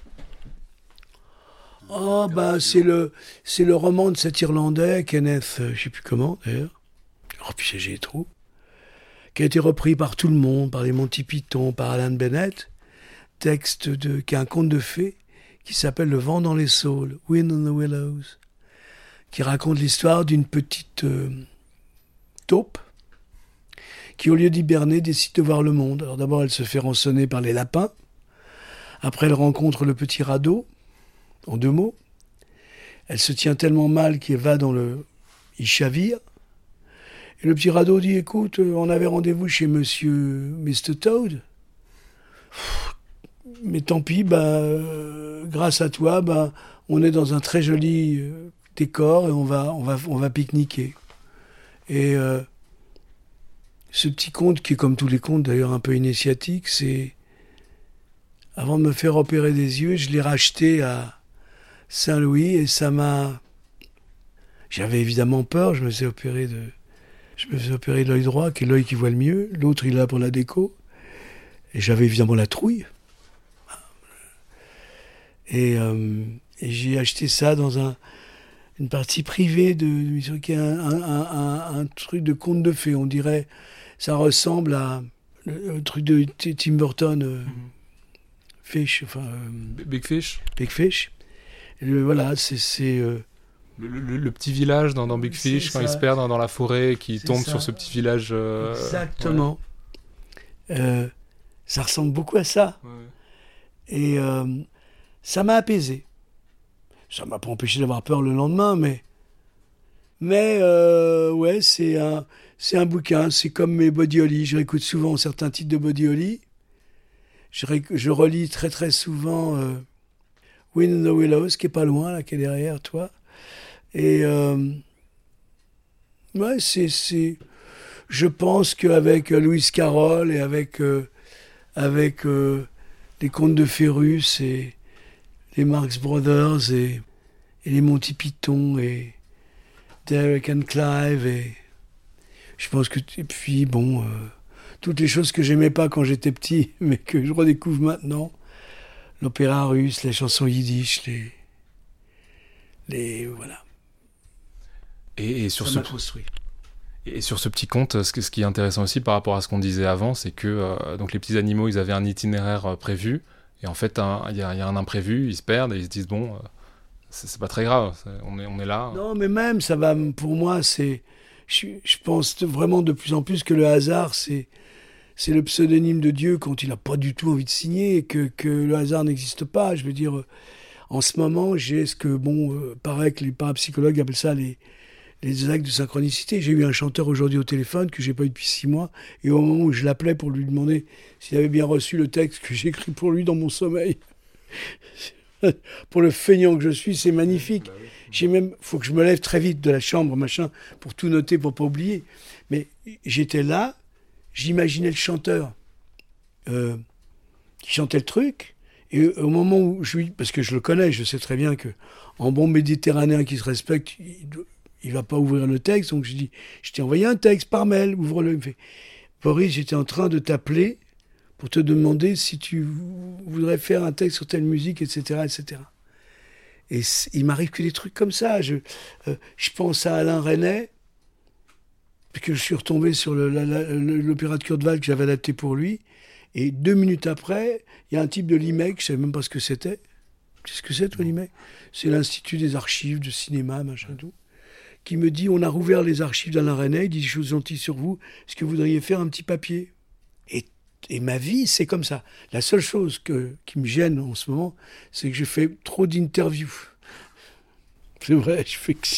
Oh, bah, c'est le, c'est le roman de cet Irlandais, Kenneth, euh, je sais plus comment, d'ailleurs. Oh, puis j'ai- les trous. Qui a été repris par tout le monde, par les Monty Python, par Alan Bennett. Texte de, qui est un conte de fées, qui s'appelle Le vent dans les saules, Wind on the Willows. Qui raconte l'histoire d'une petite euh, taupe qui, au lieu d'hiberner, décide de voir le monde. Alors d'abord, elle se fait rançonner par les lapins. Après, elle rencontre le petit radeau, en deux mots. Elle se tient tellement mal qu'il va dans le... Il chavire. Et le petit radeau dit, écoute, euh, on avait rendez-vous chez monsieur Mr. Toad. Mais tant pis, ben, euh, grâce à toi, ben, on est dans un très joli euh, décor et on va, on va pique-niquer. Et euh, ce petit conte, qui est comme tous les contes d'ailleurs un peu initiatique, c'est... Avant de me faire opérer des yeux, je l'ai racheté à Saint-Louis et ça m'a. J'avais évidemment peur, je me suis opéré de. Je me suis opéré de l'œil droit, qui est l'œil qui voit le mieux. L'autre, il est là pour la déco. Et j'avais évidemment la trouille. Et, euh, et j'ai acheté ça dans un, une partie privée de. qui est un, un- un- un- un truc de conte de fées. On dirait. Ça ressemble à. Le, le truc de Tim Burton. euh, Fish, enfin. euh, Big Fish Big Fish. Le- voilà, c'est. euh, le, petit village dans, dans Big Fish, quand il ça. se perd dans, dans la forêt, qui tombe ça. sur ce petit village. exactement. Ça ressemble beaucoup à ça. ouais. Et ça m'a apaisé. Ça m'a pas empêché d'avoir peur le lendemain, mais. Mais, euh, ouais, c'est un, c'est un bouquin. C'est comme mes Body Holly. Je réécoute souvent certains titres de Body Holly. Je, ré- je relis très, très souvent euh, Wind in the Willows, qui est pas loin, là, qui est derrière toi. Et. euh, ouais, c'est. c'est je pense qu'avec euh, Louis Carroll et avec, avec les contes de Férus et les Marx Brothers et, et les Monty Python et Derek and Clive et je pense que et puis bon euh, toutes les choses que j'aimais pas quand j'étais petit mais que je redécouvre maintenant. L'opéra russe les chansons yiddish les les voilà. Et, et sur ça ce m'a construit. Et sur ce petit ce, que- ce qui est intéressant aussi par rapport à ce qu'on disait avant, c'est que euh, donc les petits animaux, ils avaient un itinéraire euh, prévu, et en fait, il y, a un imprévu, ils se perdent et ils se disent bon, euh, c'est pas très grave, on est, on est là. Non, mais même, ça va, pour moi, c'est. Je, pense vraiment de plus en plus que le hasard, c'est. C'est le pseudonyme de Dieu quand il n'a pas du tout envie de signer et que, que le hasard n'existe pas. Je veux dire, en ce moment, j'ai ce que, bon, euh, paraît que les parapsychologues appellent ça les, les actes de synchronicité. J'ai eu un chanteur aujourd'hui au téléphone que j'ai pas eu depuis six mois et au moment où je l'appelais pour lui demander s'il avait bien reçu le texte que j'ai écrit pour lui dans mon sommeil, pour le feignant que je suis, c'est magnifique. J'ai même, faut que je me lève très vite de la chambre, machin, pour tout noter, pour pas oublier. Mais j'étais là, j'imaginais le chanteur euh, qui chantait le truc, et au moment où je lui, parce que je le connais, je sais très bien que en bon méditerranéen qui se respecte, il, va pas ouvrir le texte, donc je dis, je t'ai envoyé un texte par mail, ouvre-le. Il me fait, Boris, j'étais en train de t'appeler pour te demander si tu voudrais faire un texte sur telle musique, etc., etc. Et il m'arrive que des trucs comme ça. Je, euh, pense à Alain puis que je suis retombé sur l'opéra de Kurt Weill que j'avais adapté pour lui. Et deux minutes après, il y a un type de l'IMEC, je savais même pas ce que c'était. Tu sais ce que c'est, toi, l'IMEC C'est l'Institut des archives de cinéma, machin, tout. Qui me dit on a rouvert les archives d'Alain Renet, il dit des choses gentilles sur vous, est-ce que vous voudriez faire un petit papier? Et, et ma vie, c'est comme ça. La seule chose que, qui me gêne en ce moment, c'est que je fais trop d'interviews. C'est vrai, je fais que.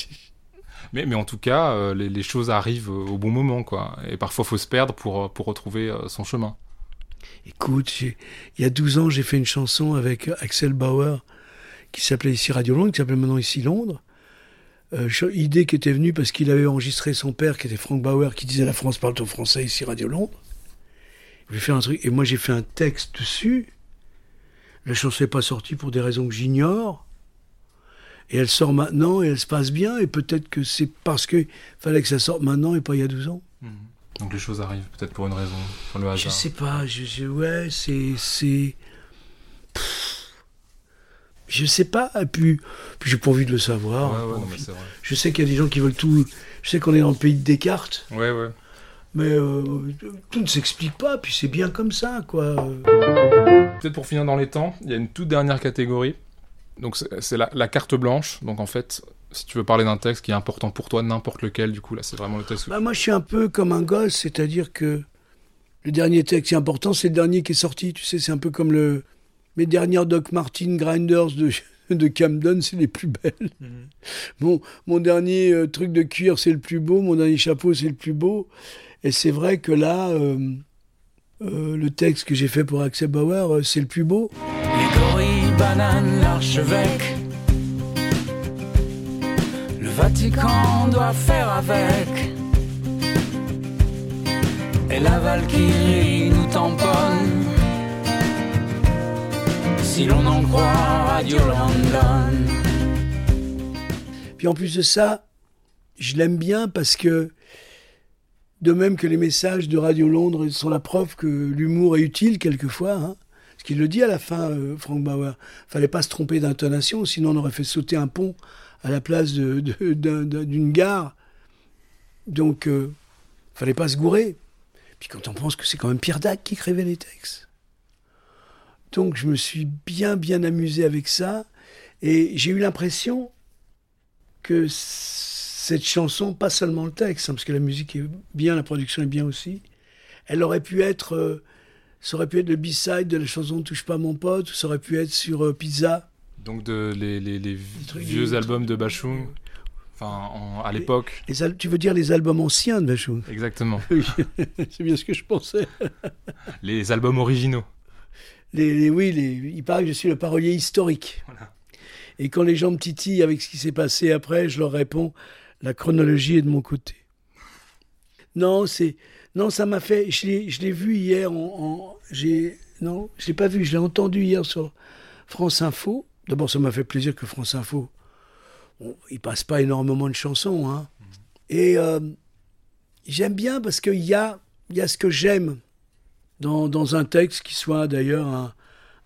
Mais, mais en tout cas, euh, les, les choses arrivent au bon moment, quoi. Et parfois, faut se perdre pour, euh, pour retrouver euh, son chemin. Écoute, il y a 12 ans, j'ai fait une chanson avec Axel Bauer qui s'appelait ici Radio Londres, qui s'appelle maintenant ici Londres. Euh, idée qui était venue parce qu'il avait enregistré son père, qui était Frank Bauer, qui disait La France parle au français ici Radio Londres. Je vais faire un truc. Et moi, j'ai fait un texte dessus. La chanson n'est pas sortie pour des raisons que j'ignore. Et elle sort maintenant et elle se passe bien. Et peut-être que c'est parce qu'il fallait que ça sorte maintenant et pas il y a 12 ans. Donc les choses arrivent, peut-être pour une raison, pour le hasard. Je sais pas, je, je- ouais, c'est, je sais pas. Et puis, puis j'ai pas envie de le savoir. Ouais, ouais, non, mais vrai. Je sais qu'il y a des gens qui veulent tout. Je sais qu'on est dans le pays de Descartes, Ouais, ouais. mais euh, tout ne s'explique pas. Puis c'est bien comme ça, quoi. Peut-être pour finir dans les temps, il y a une toute dernière catégorie. Donc c'est c'est la, la carte blanche. Donc en fait, si tu veux parler d'un texte qui est important pour toi, n'importe lequel, du coup là c'est vraiment le texte. Bah, moi, je suis un peu comme un gosse, c'est-à-dire que le dernier texte qui est important, c'est le dernier qui est sorti. Tu sais, c'est un peu comme le mes dernières Doc Martin Grinders de de Camden, c'est les plus belles. Mon, mon dernier euh, truc de cuir, c'est le plus beau. Mon dernier chapeau, c'est le plus beau. Et c'est vrai que là, euh, euh, le texte que j'ai fait pour Axel Bauer, euh, c'est le plus beau. Les gorilles, bananes, l'archevêque. Le Vatican doit faire avec. Et la Valkyrie nous tamponne. Si l'on en croit Radio London. Puis en plus de ça, je l'aime bien parce que, de même que les messages de Radio Londres sont la preuve que l'humour est utile quelquefois, hein, ce qu'il le dit à la fin, euh, Frank Bauer. Fallait pas se tromper d'intonation, sinon on aurait fait sauter un pont à la place d'une gare. Donc, euh, fallait pas se gourer. Puis quand on pense que c'est quand même Pierre Dac qui écrivait les textes. Donc je me suis bien bien amusé avec ça et j'ai eu l'impression que cette chanson, pas seulement le texte, hein, parce que la musique est bien, la production est bien aussi, elle aurait pu être, euh, ça aurait pu être le B-side de la chanson Touche pas mon pote, ou ça aurait pu être sur euh, Pizza. Donc de, les, les- les trucs- vieux albums de Bachung, enfin en- à l'époque, tu veux dire les albums anciens de Bachung? Exactement. Oui, c'est bien ce que je pensais. Les albums originaux. Les, les- oui, les, il paraît que je suis le parolier historique. Voilà. Et quand les gens me titillent avec ce qui s'est passé après, je leur réponds la chronologie est de mon côté. Non, c'est non, ça m'a fait. Je l'ai, vu hier. En, en- j'ai non, je l'ai pas vu. Je l'ai entendu hier sur France Info. D'abord, ça m'a fait plaisir que France Info. On, il passe pas énormément de chansons, hein. Et euh, j'aime bien parce qu'il y a, il y a ce que j'aime dans, un texte qui soit d'ailleurs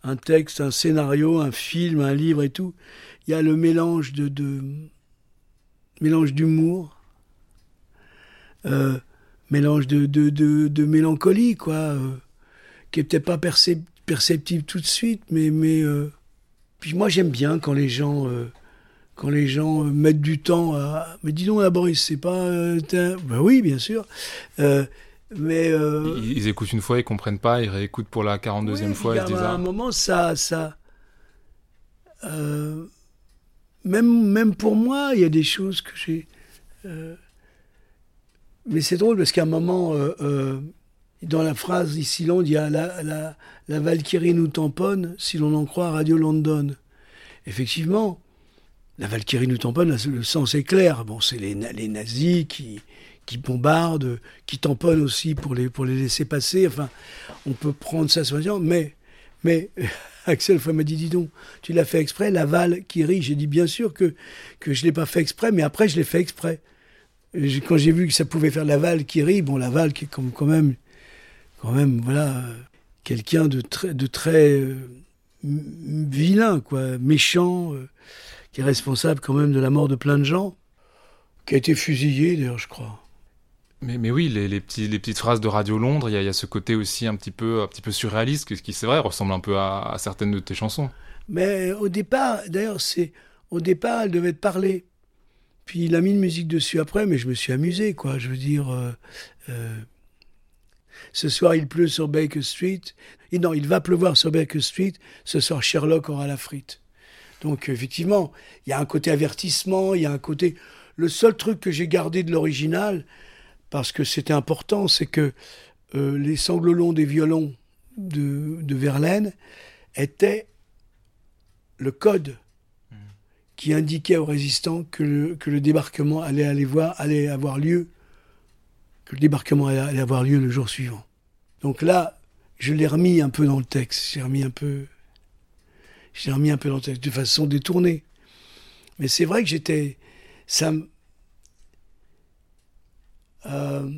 un, texte, un scénario, un film, un livre et tout. Il y a le mélange de, mélange d'humour, euh, mélange de, mélancolie, quoi, euh, qui est peut-être pas percep- perceptible tout de suite, mais, mais euh, puis moi j'aime bien quand les gens, quand les gens mettent du temps à. Mais dis donc, là, Boris, c'est pas. ben oui, bien sûr. Mais. euh, Ils, ils écoutent une fois, ils comprennent pas, ils réécoutent pour la 42e oui, fois, puis ils se disent à ah, un moment, ça, ça, euh, même, même pour moi, il y a des choses que j'ai. euh, mais c'est drôle parce qu'à un moment, dans la phrase ici il y a la, la, la Valkyrie nous tamponne, si l'on en croit Radio London. Effectivement, la Valkyrie nous tamponne, le sens est clair. Bon, c'est les, les nazis qui, qui bombardent, qui tamponnent aussi pour les, pour les laisser passer. Enfin, on peut prendre ça sur disant, mais, mais Axel fois m'a dit, dis donc, tu l'as fait exprès, la Valkyrie. J'ai dit, bien sûr que, que je l'ai pas fait exprès, mais après, je l'ai fait exprès. Quand j'ai vu que ça pouvait faire la Valkyrie, bon, la Val qui est quand même, quand même, voilà, quelqu'un de très, de très euh, vilain, quoi, méchant, euh, qui est responsable quand même de la mort de plein de gens, qui a été fusillé d'ailleurs, je crois. Mais, oui, les, petites phrases de Radio Londres, il y, a- ce côté aussi un petit peu, un petit peu surréaliste, qui, c'est vrai, ressemble un peu à, certaines de tes chansons. Mais au départ, d'ailleurs, c'est au départ, elle devait te parler. Puis il a mis une musique dessus après, mais je me suis amusé, quoi. Je veux dire, euh, euh, ce soir il pleut sur Baker Street. Et non, il va pleuvoir sur Baker Street. Ce soir Sherlock aura la frite. Donc effectivement, il y a un côté avertissement, il y a un côté. Le seul truc que j'ai gardé de l'original, parce que c'était important, c'est que euh, les sanglots longs des violons de, Verlaine étaient le code qui indiquait aux résistants que le, que le débarquement allait avoir lieu, le jour suivant. Donc là, je l'ai remis un peu dans le texte, j'ai remis un peu, j'ai remis un peu dans le texte de façon détournée. Mais c'est vrai que j'étais, me- euh,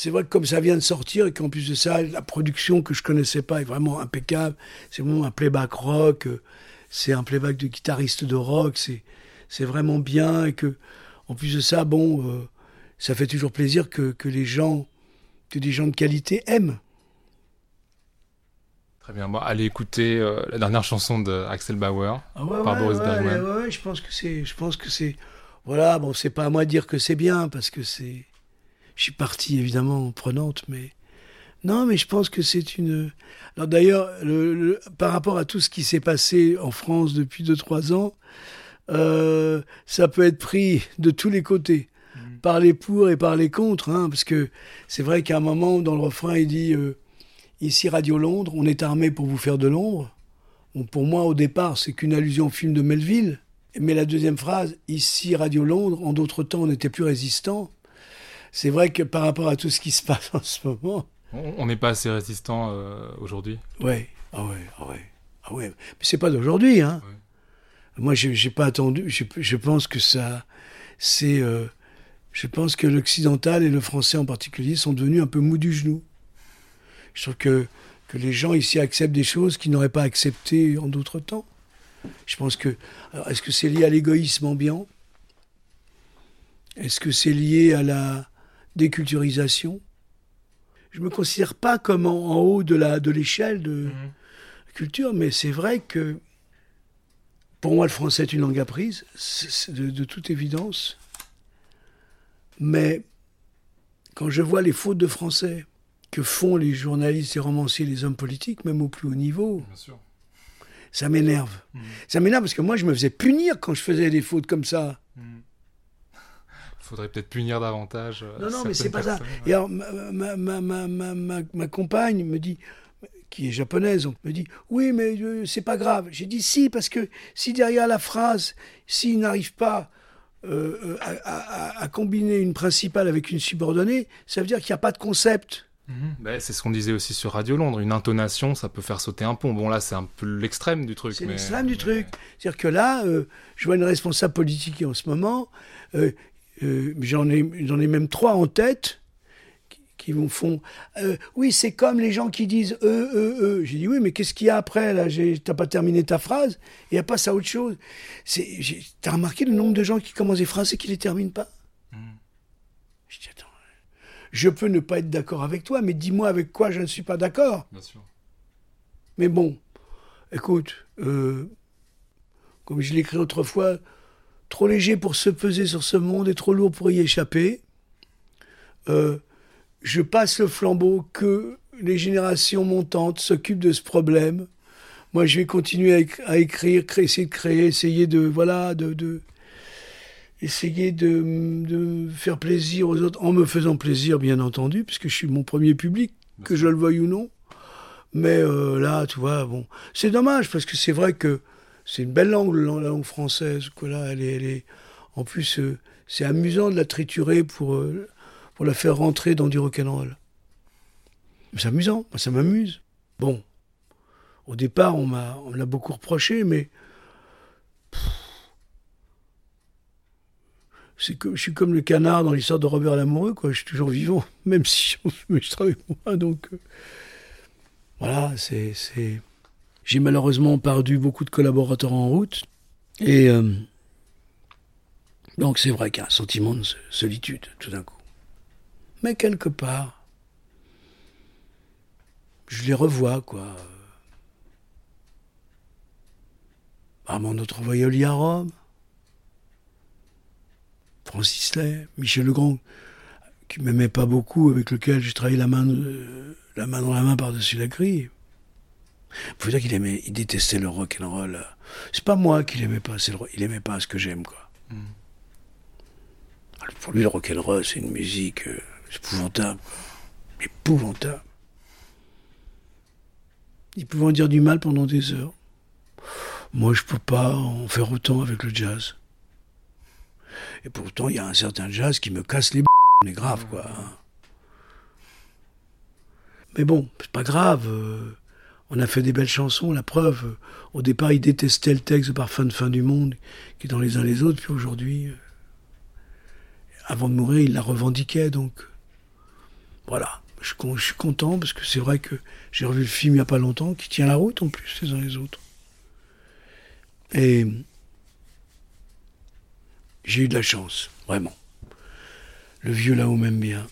c'est vrai que comme ça vient de sortir et qu'en plus de ça, la production que je connaissais pas est vraiment impeccable. C'est vraiment un playback rock. euh, C'est un playback de guitariste de rock. C'est c'est vraiment bien et que en plus de ça, bon, euh, ça fait toujours plaisir que, que les gens, que des gens de qualité aiment. Très bien, bon, allez écouter euh, la dernière chanson d'Axel Bauer. Ah ouais, Par ouais, Boris ouais, Bergman. ouais, ouais, je pense que c'est, je pense que c'est, voilà, bon, c'est pas à moi de dire que c'est bien parce que c'est, je suis partie évidemment prenante, mais non, mais je pense que c'est une. Alors d'ailleurs, le- le- par rapport à tout ce qui s'est passé en France depuis 2-3 ans, euh, ça peut être pris de tous les côtés, par les pour et par les contre, hein, parce que c'est vrai qu'à un moment dans le refrain il dit euh, ici Radio Londres, on est armé pour vous faire de l'ombre. Bon, pour moi, au départ, c'est qu'une allusion au film de Melville. Mais la deuxième phrase, ici Radio Londres, en d'autres temps, on n'était plus résistant. C'est vrai que par rapport à tout ce qui se passe en ce moment, On n'est pas assez résistant euh, aujourd'hui. ouais, ah ouais, ah ouais, ah ouais. Mais c'est pas d'aujourd'hui, hein. Moi, j'ai pas attendu. Je, je pense que ça, c'est, euh, je pense que l'occidental et le français en particulier sont devenus un peu mous du genou. Je trouve que que les gens ici acceptent des choses qu'ils n'auraient pas acceptées en d'autres temps. Je pense que, alors, est-ce que c'est lié à l'égoïsme ambiant? Est-ce que c'est lié à la déculturisation Je me considère pas comme en, en haut de la de l'échelle de culture, mais c'est vrai que pour moi, le français est une langue apprise, de, de toute évidence. Mais quand je vois les fautes de français que font les journalistes, les romanciers, les hommes politiques, même au plus haut niveau, Bien sûr. ça m'énerve. Ça m'énerve parce que moi, je me faisais punir quand je faisais des fautes comme ça. Faudrait peut-être punir davantage. euh, Non, non, mais c'est pas ça. Et alors, ma, ma, ma, ma, ma, ma- ma compagne me dit, qui est japonaise, me dit, oui, mais euh, c'est pas grave. J'ai dit, si, parce que si derrière la phrase, s'il n'arrive pas, euh, à, à- à combiner une principale avec une subordonnée, ça veut dire qu'il n'y a pas de concept. Bah, c'est ce qu'on disait aussi sur Radio Londres. Une intonation, ça peut faire sauter un pont. Bon, là, c'est un peu l'extrême du truc. C'est mais- l'extrême du truc. C'est-à-dire que là, euh, je vois une responsable politique en ce moment, euh, euh, j'en ai, j'en ai même trois en tête qui, vont font. euh, oui, c'est comme les gens qui disent eux, eux, eux. J'ai dit oui, mais qu'est-ce qu'il y a après là? T'as pas terminé ta phrase? Et elle passe à autre chose. C'est, t'as remarqué le nombre de gens qui commencent des phrases et qui les terminent pas? Je dis attends. Je peux ne pas être d'accord avec toi, mais dis-moi avec quoi je ne suis pas d'accord. Bien sûr. Mais bon, écoute, euh, comme je l'ai écrit autrefois, trop léger pour se peser sur ce monde et trop lourd pour y échapper. Euh, je passe le flambeau que les générations montantes s'occupent de ce problème. Moi, je vais continuer à, éc- à écrire, créer, essayer de créer, essayer de voilà, de, de essayer de, de faire plaisir aux autres en me faisant plaisir, bien entendu, puisque je suis mon premier public, que je le veuille ou non. Mais euh, là, tu vois, bon, c'est dommage parce que c'est vrai que c'est une belle langue, la la langue française. Quoi, là, elle est, elle est- en plus, euh, c'est amusant de la triturer pour, euh, pour la faire rentrer dans du rock'n'roll. C'est amusant, ça m'amuse. Bon, au départ, on m'a, on l'a beaucoup reproché, mais c'est comme, je suis comme le canard dans l'histoire de Robert Lamoureux, quoi. Je suis toujours vivant, même si je, travaille pour moi, donc. euh, voilà, c'est. c'est- J'ai malheureusement perdu beaucoup de collaborateurs en route. Et. euh, donc c'est vrai qu'il y a un sentiment de solitude, tout d'un coup. Mais quelque part, je les revois, quoi. À mon autre à Rome, Francis Lay, Michel Legrand, qui m'aimait pas beaucoup, avec lequel j'ai travaillé la main, de- la main dans la main par-dessus la grille. Faut dire qu'il aimait, il détestait le rock and roll. C'est pas moi qui l'aimais pas, c'est le, il aimait pas ce que j'aime, quoi. Alors, Pour lui, le rock and roll, c'est une musique euh, épouvantable, quoi. épouvantable. Il pouvait en dire du mal pendant des heures. Moi, je peux pas en faire autant avec le jazz. Et pourtant, il y a un certain jazz qui me casse les b****, est grave, quoi. hein. Mais bon, c'est pas grave. On a fait des belles chansons, la preuve. au départ, il détestait le texte de Parfum de fin du monde, qui est dans les uns les autres, puis aujourd'hui, euh, avant de mourir, il la revendiquait, donc. Voilà. Je, suis con- je suis content, parce que c'est vrai que j'ai revu le film il y a pas longtemps, qui tient la route en plus, les uns les autres. Et. J'ai eu de la chance, vraiment. Le vieux là-haut m'aime bien.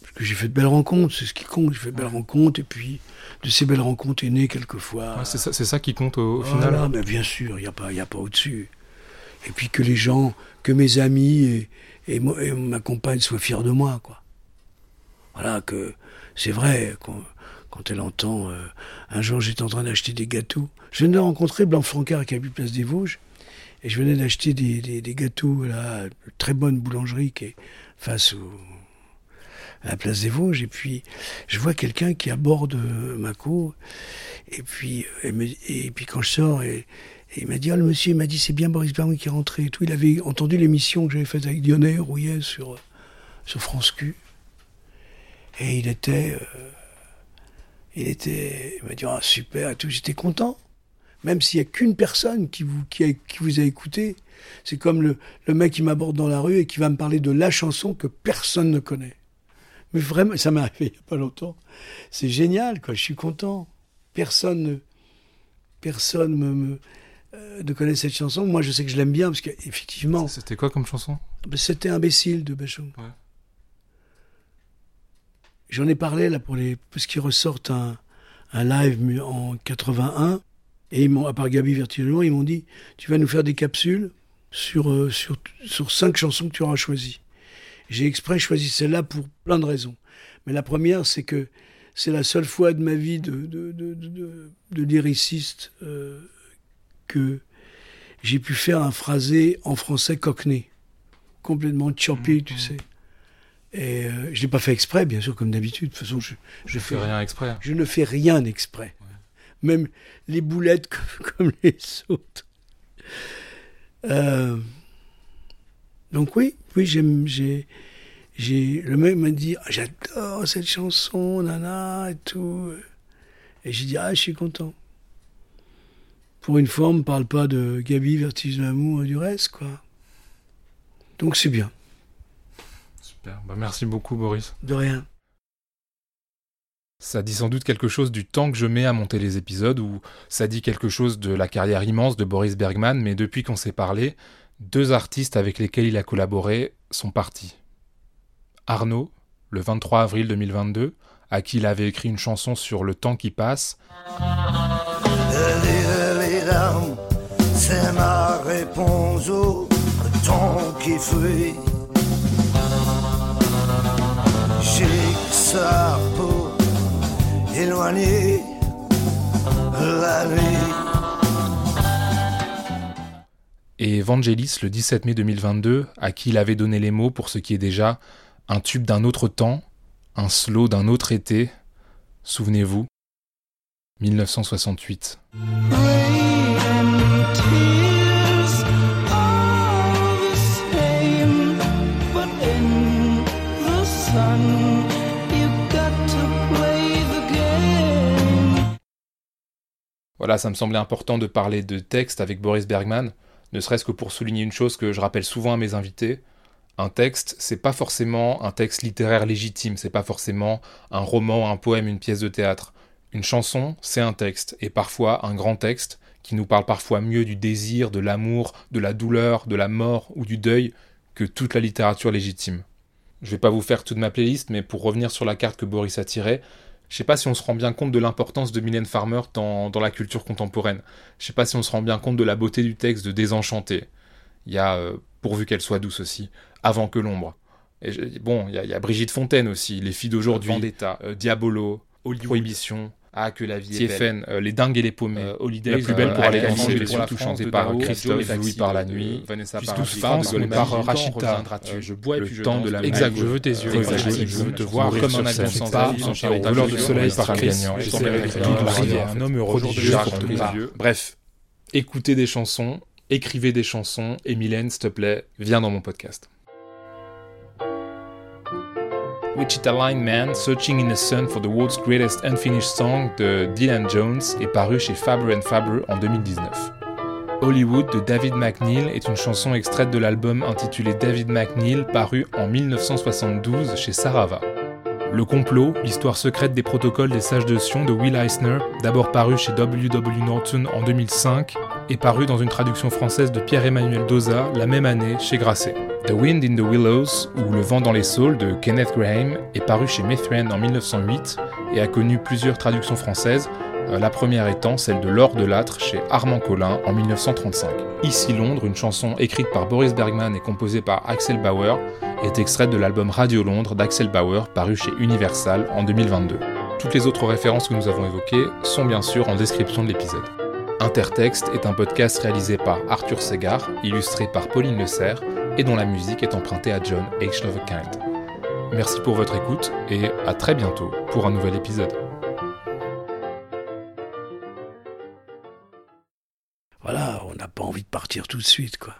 Parce que j'ai fait de belles rencontres, c'est ce qui compte. J'ai fait de belles rencontres, et puis de ces belles rencontres est né quelquefois. Ouais, c'est ça, c'est ça qui compte au, au Voilà, final. mais bien sûr, il n'y a pas, y a pas au-dessus. Et puis que les gens, que mes amis et, et, moi- et ma compagne soient fiers de moi, quoi. Voilà, que c'est vrai, quand, quand elle entend, euh, un jour j'étais en train d'acheter des gâteaux. Je venais de rencontrer Blanc Francard qui habite Place des Vosges, et je venais d'acheter des, des, des gâteaux, là, une très bonne boulangerie qui est face au, à la Place des Vosges, et puis je vois quelqu'un qui aborde euh, ma cour, et puis, euh, et puis quand je sors, et, il m'a dit, ah, le monsieur, il m'a dit, c'est bien Boris Berman qui est rentré et tout. Il avait entendu l'émission que j'avais faite avec Dionnet Rouillet sur, euh, sur France Q. Et il était, il était, il m'a dit, ah, super tout. J'étais content. Même s'il n'y a qu'une personne qui vous, a- qui vous a écouté. C'est comme le, le mec qui m'aborde dans la rue et qui va me parler de la chanson que personne ne connaît. Mais vraiment, ça m'est arrivé il n'y a pas longtemps. C'est génial, quoi. Je suis content. Personne ne, personne me, me- euh, ne connaît cette chanson. Moi, je sais que je l'aime bien parce qu'effectivement, C'était quoi comme chanson? C'était imbécile de. Ouais. J'en ai parlé là pour les parce qu'ils ressortent un, un live en 81 et ils m'ont à part Gabi Vertilon, ils m'ont dit tu vas nous faire des capsules sur euh, sur sur cinq chansons que tu auras choisies. J'ai exprès choisi celle-là pour plein de raisons. Mais la première, c'est que c'est la seule fois de ma vie de, de, de, de, lyriciste euh, que j'ai pu faire un phrasé en français cockney. Complètement choppy, tu sais. Et euh, je l'ai pas fait exprès, bien sûr, comme d'habitude. De toute façon, je, je Je fais rien exprès. je ne fais rien exprès. Même les boulettes comme, comme les autres. Euh, Donc oui, oui, j'aime, j'ai, j'ai, le mec m'a dit, Ah, j'adore cette chanson, nana, et tout. Et j'ai dit, ah, je suis content. Pour une fois, on me parle pas de Gabi, Vertige de l'amour et du reste, quoi. Donc c'est bien, Super. Bah, merci beaucoup, Boris. de rien. Ça dit sans doute quelque chose du temps que je mets à monter les épisodes, ou ça dit quelque chose de la carrière immense de Boris Bergman, mais depuis qu'on s'est parlé, deux artistes avec lesquels il a collaboré sont partis. Arnaud, le 23 avril 2022, à qui il avait écrit une chanson sur le temps qui passe, c'est ma réponse au temps qui fuit. J'ai ça pour éloigner la nuit. Et Vangelis le 17 mai 2022, à qui il avait donné les mots pour ce qui est déjà un tube d'un autre temps, un slow d'un autre été. Souvenez-vous, 1968. Voilà, ça me semblait important de parler de texte avec Boris Bergman, ne serait-ce que pour souligner une chose que je rappelle souvent à mes invités. Un texte, c'est pas forcément un texte littéraire légitime, c'est pas forcément un roman, un poème, une pièce de théâtre. Une chanson, c'est un texte, et parfois un grand texte, qui nous parle parfois mieux du désir, de l'amour, de la douleur, de la mort ou du deuil que toute la littérature légitime. Je vais pas vous faire toute ma playlist, mais pour revenir sur la carte que Boris a tirée, je sais pas si on se rend bien compte de l'importance de Mylène Farmer dans, dans la culture contemporaine. Je sais pas si on se rend bien compte de la beauté du texte de Désenchanté. Il y a, euh, pourvu qu'elle soit douce aussi, Avant que l'ombre. Et je- bon, il y, a- il y a Brigitte Fontaine aussi, Les filles d'aujourd'hui, Vendetta, euh, Diabolo, Prohibition, Ah, que la vie est belle. TFN, euh, Les dingues et les paumés. Euh, Holidays, la plus belle pour euh, aller danser, Despaux, surtout la France chantée de par Christophe Louis par la nuit. Vanessa de France, mais par Rachita. Euh, Je bois et le puis je temps de la Exact, je veux tes yeux. Je veux te voir comme un album sans Pas lever de je soleil par gagnant. je jamais la rivière. Un homme heureux. Bref, écoutez des chansons, écrivez des chansons, et Mylène, s'il te plaît, viens dans mon podcast. Wichita Line Man, Searching in the Sun for the World's Greatest Unfinished Song de Dylan Jones est paru chez Faber Faber en 2019. Hollywood de David McNeil est une chanson extraite de l'album intitulé David McNeil paru en 1972 chez Sarava. Le complot, l'histoire secrète des protocoles des sages de Sion de Will Eisner, d'abord paru chez W.W. Norton en 2005, est paru dans une traduction française de Pierre-Emmanuel Doza la même année chez Grasset. The Wind in the Willows, ou Le vent dans les saules de Kenneth Graham, est paru chez Mithran en 1908 et a connu plusieurs traductions françaises, euh, la première étant celle de L'Or de l'âtre chez Armand Collin en 1935. Ici Londres, une chanson écrite par Boris Bergman et composée par Axel Bauer, est extraite de l'album Radio Londres d'Axel Bauer paru chez Universal en 2022. Toutes les autres références que nous avons évoquées sont bien sûr en description de l'épisode. Intertexte est un podcast réalisé par Arthur Segar, illustré par Pauline Le Serre et dont la musique est empruntée à John H. Lovekind. Merci pour votre écoute et à très bientôt pour un nouvel épisode. Voilà, on n'a pas envie de partir tout de suite, quoi.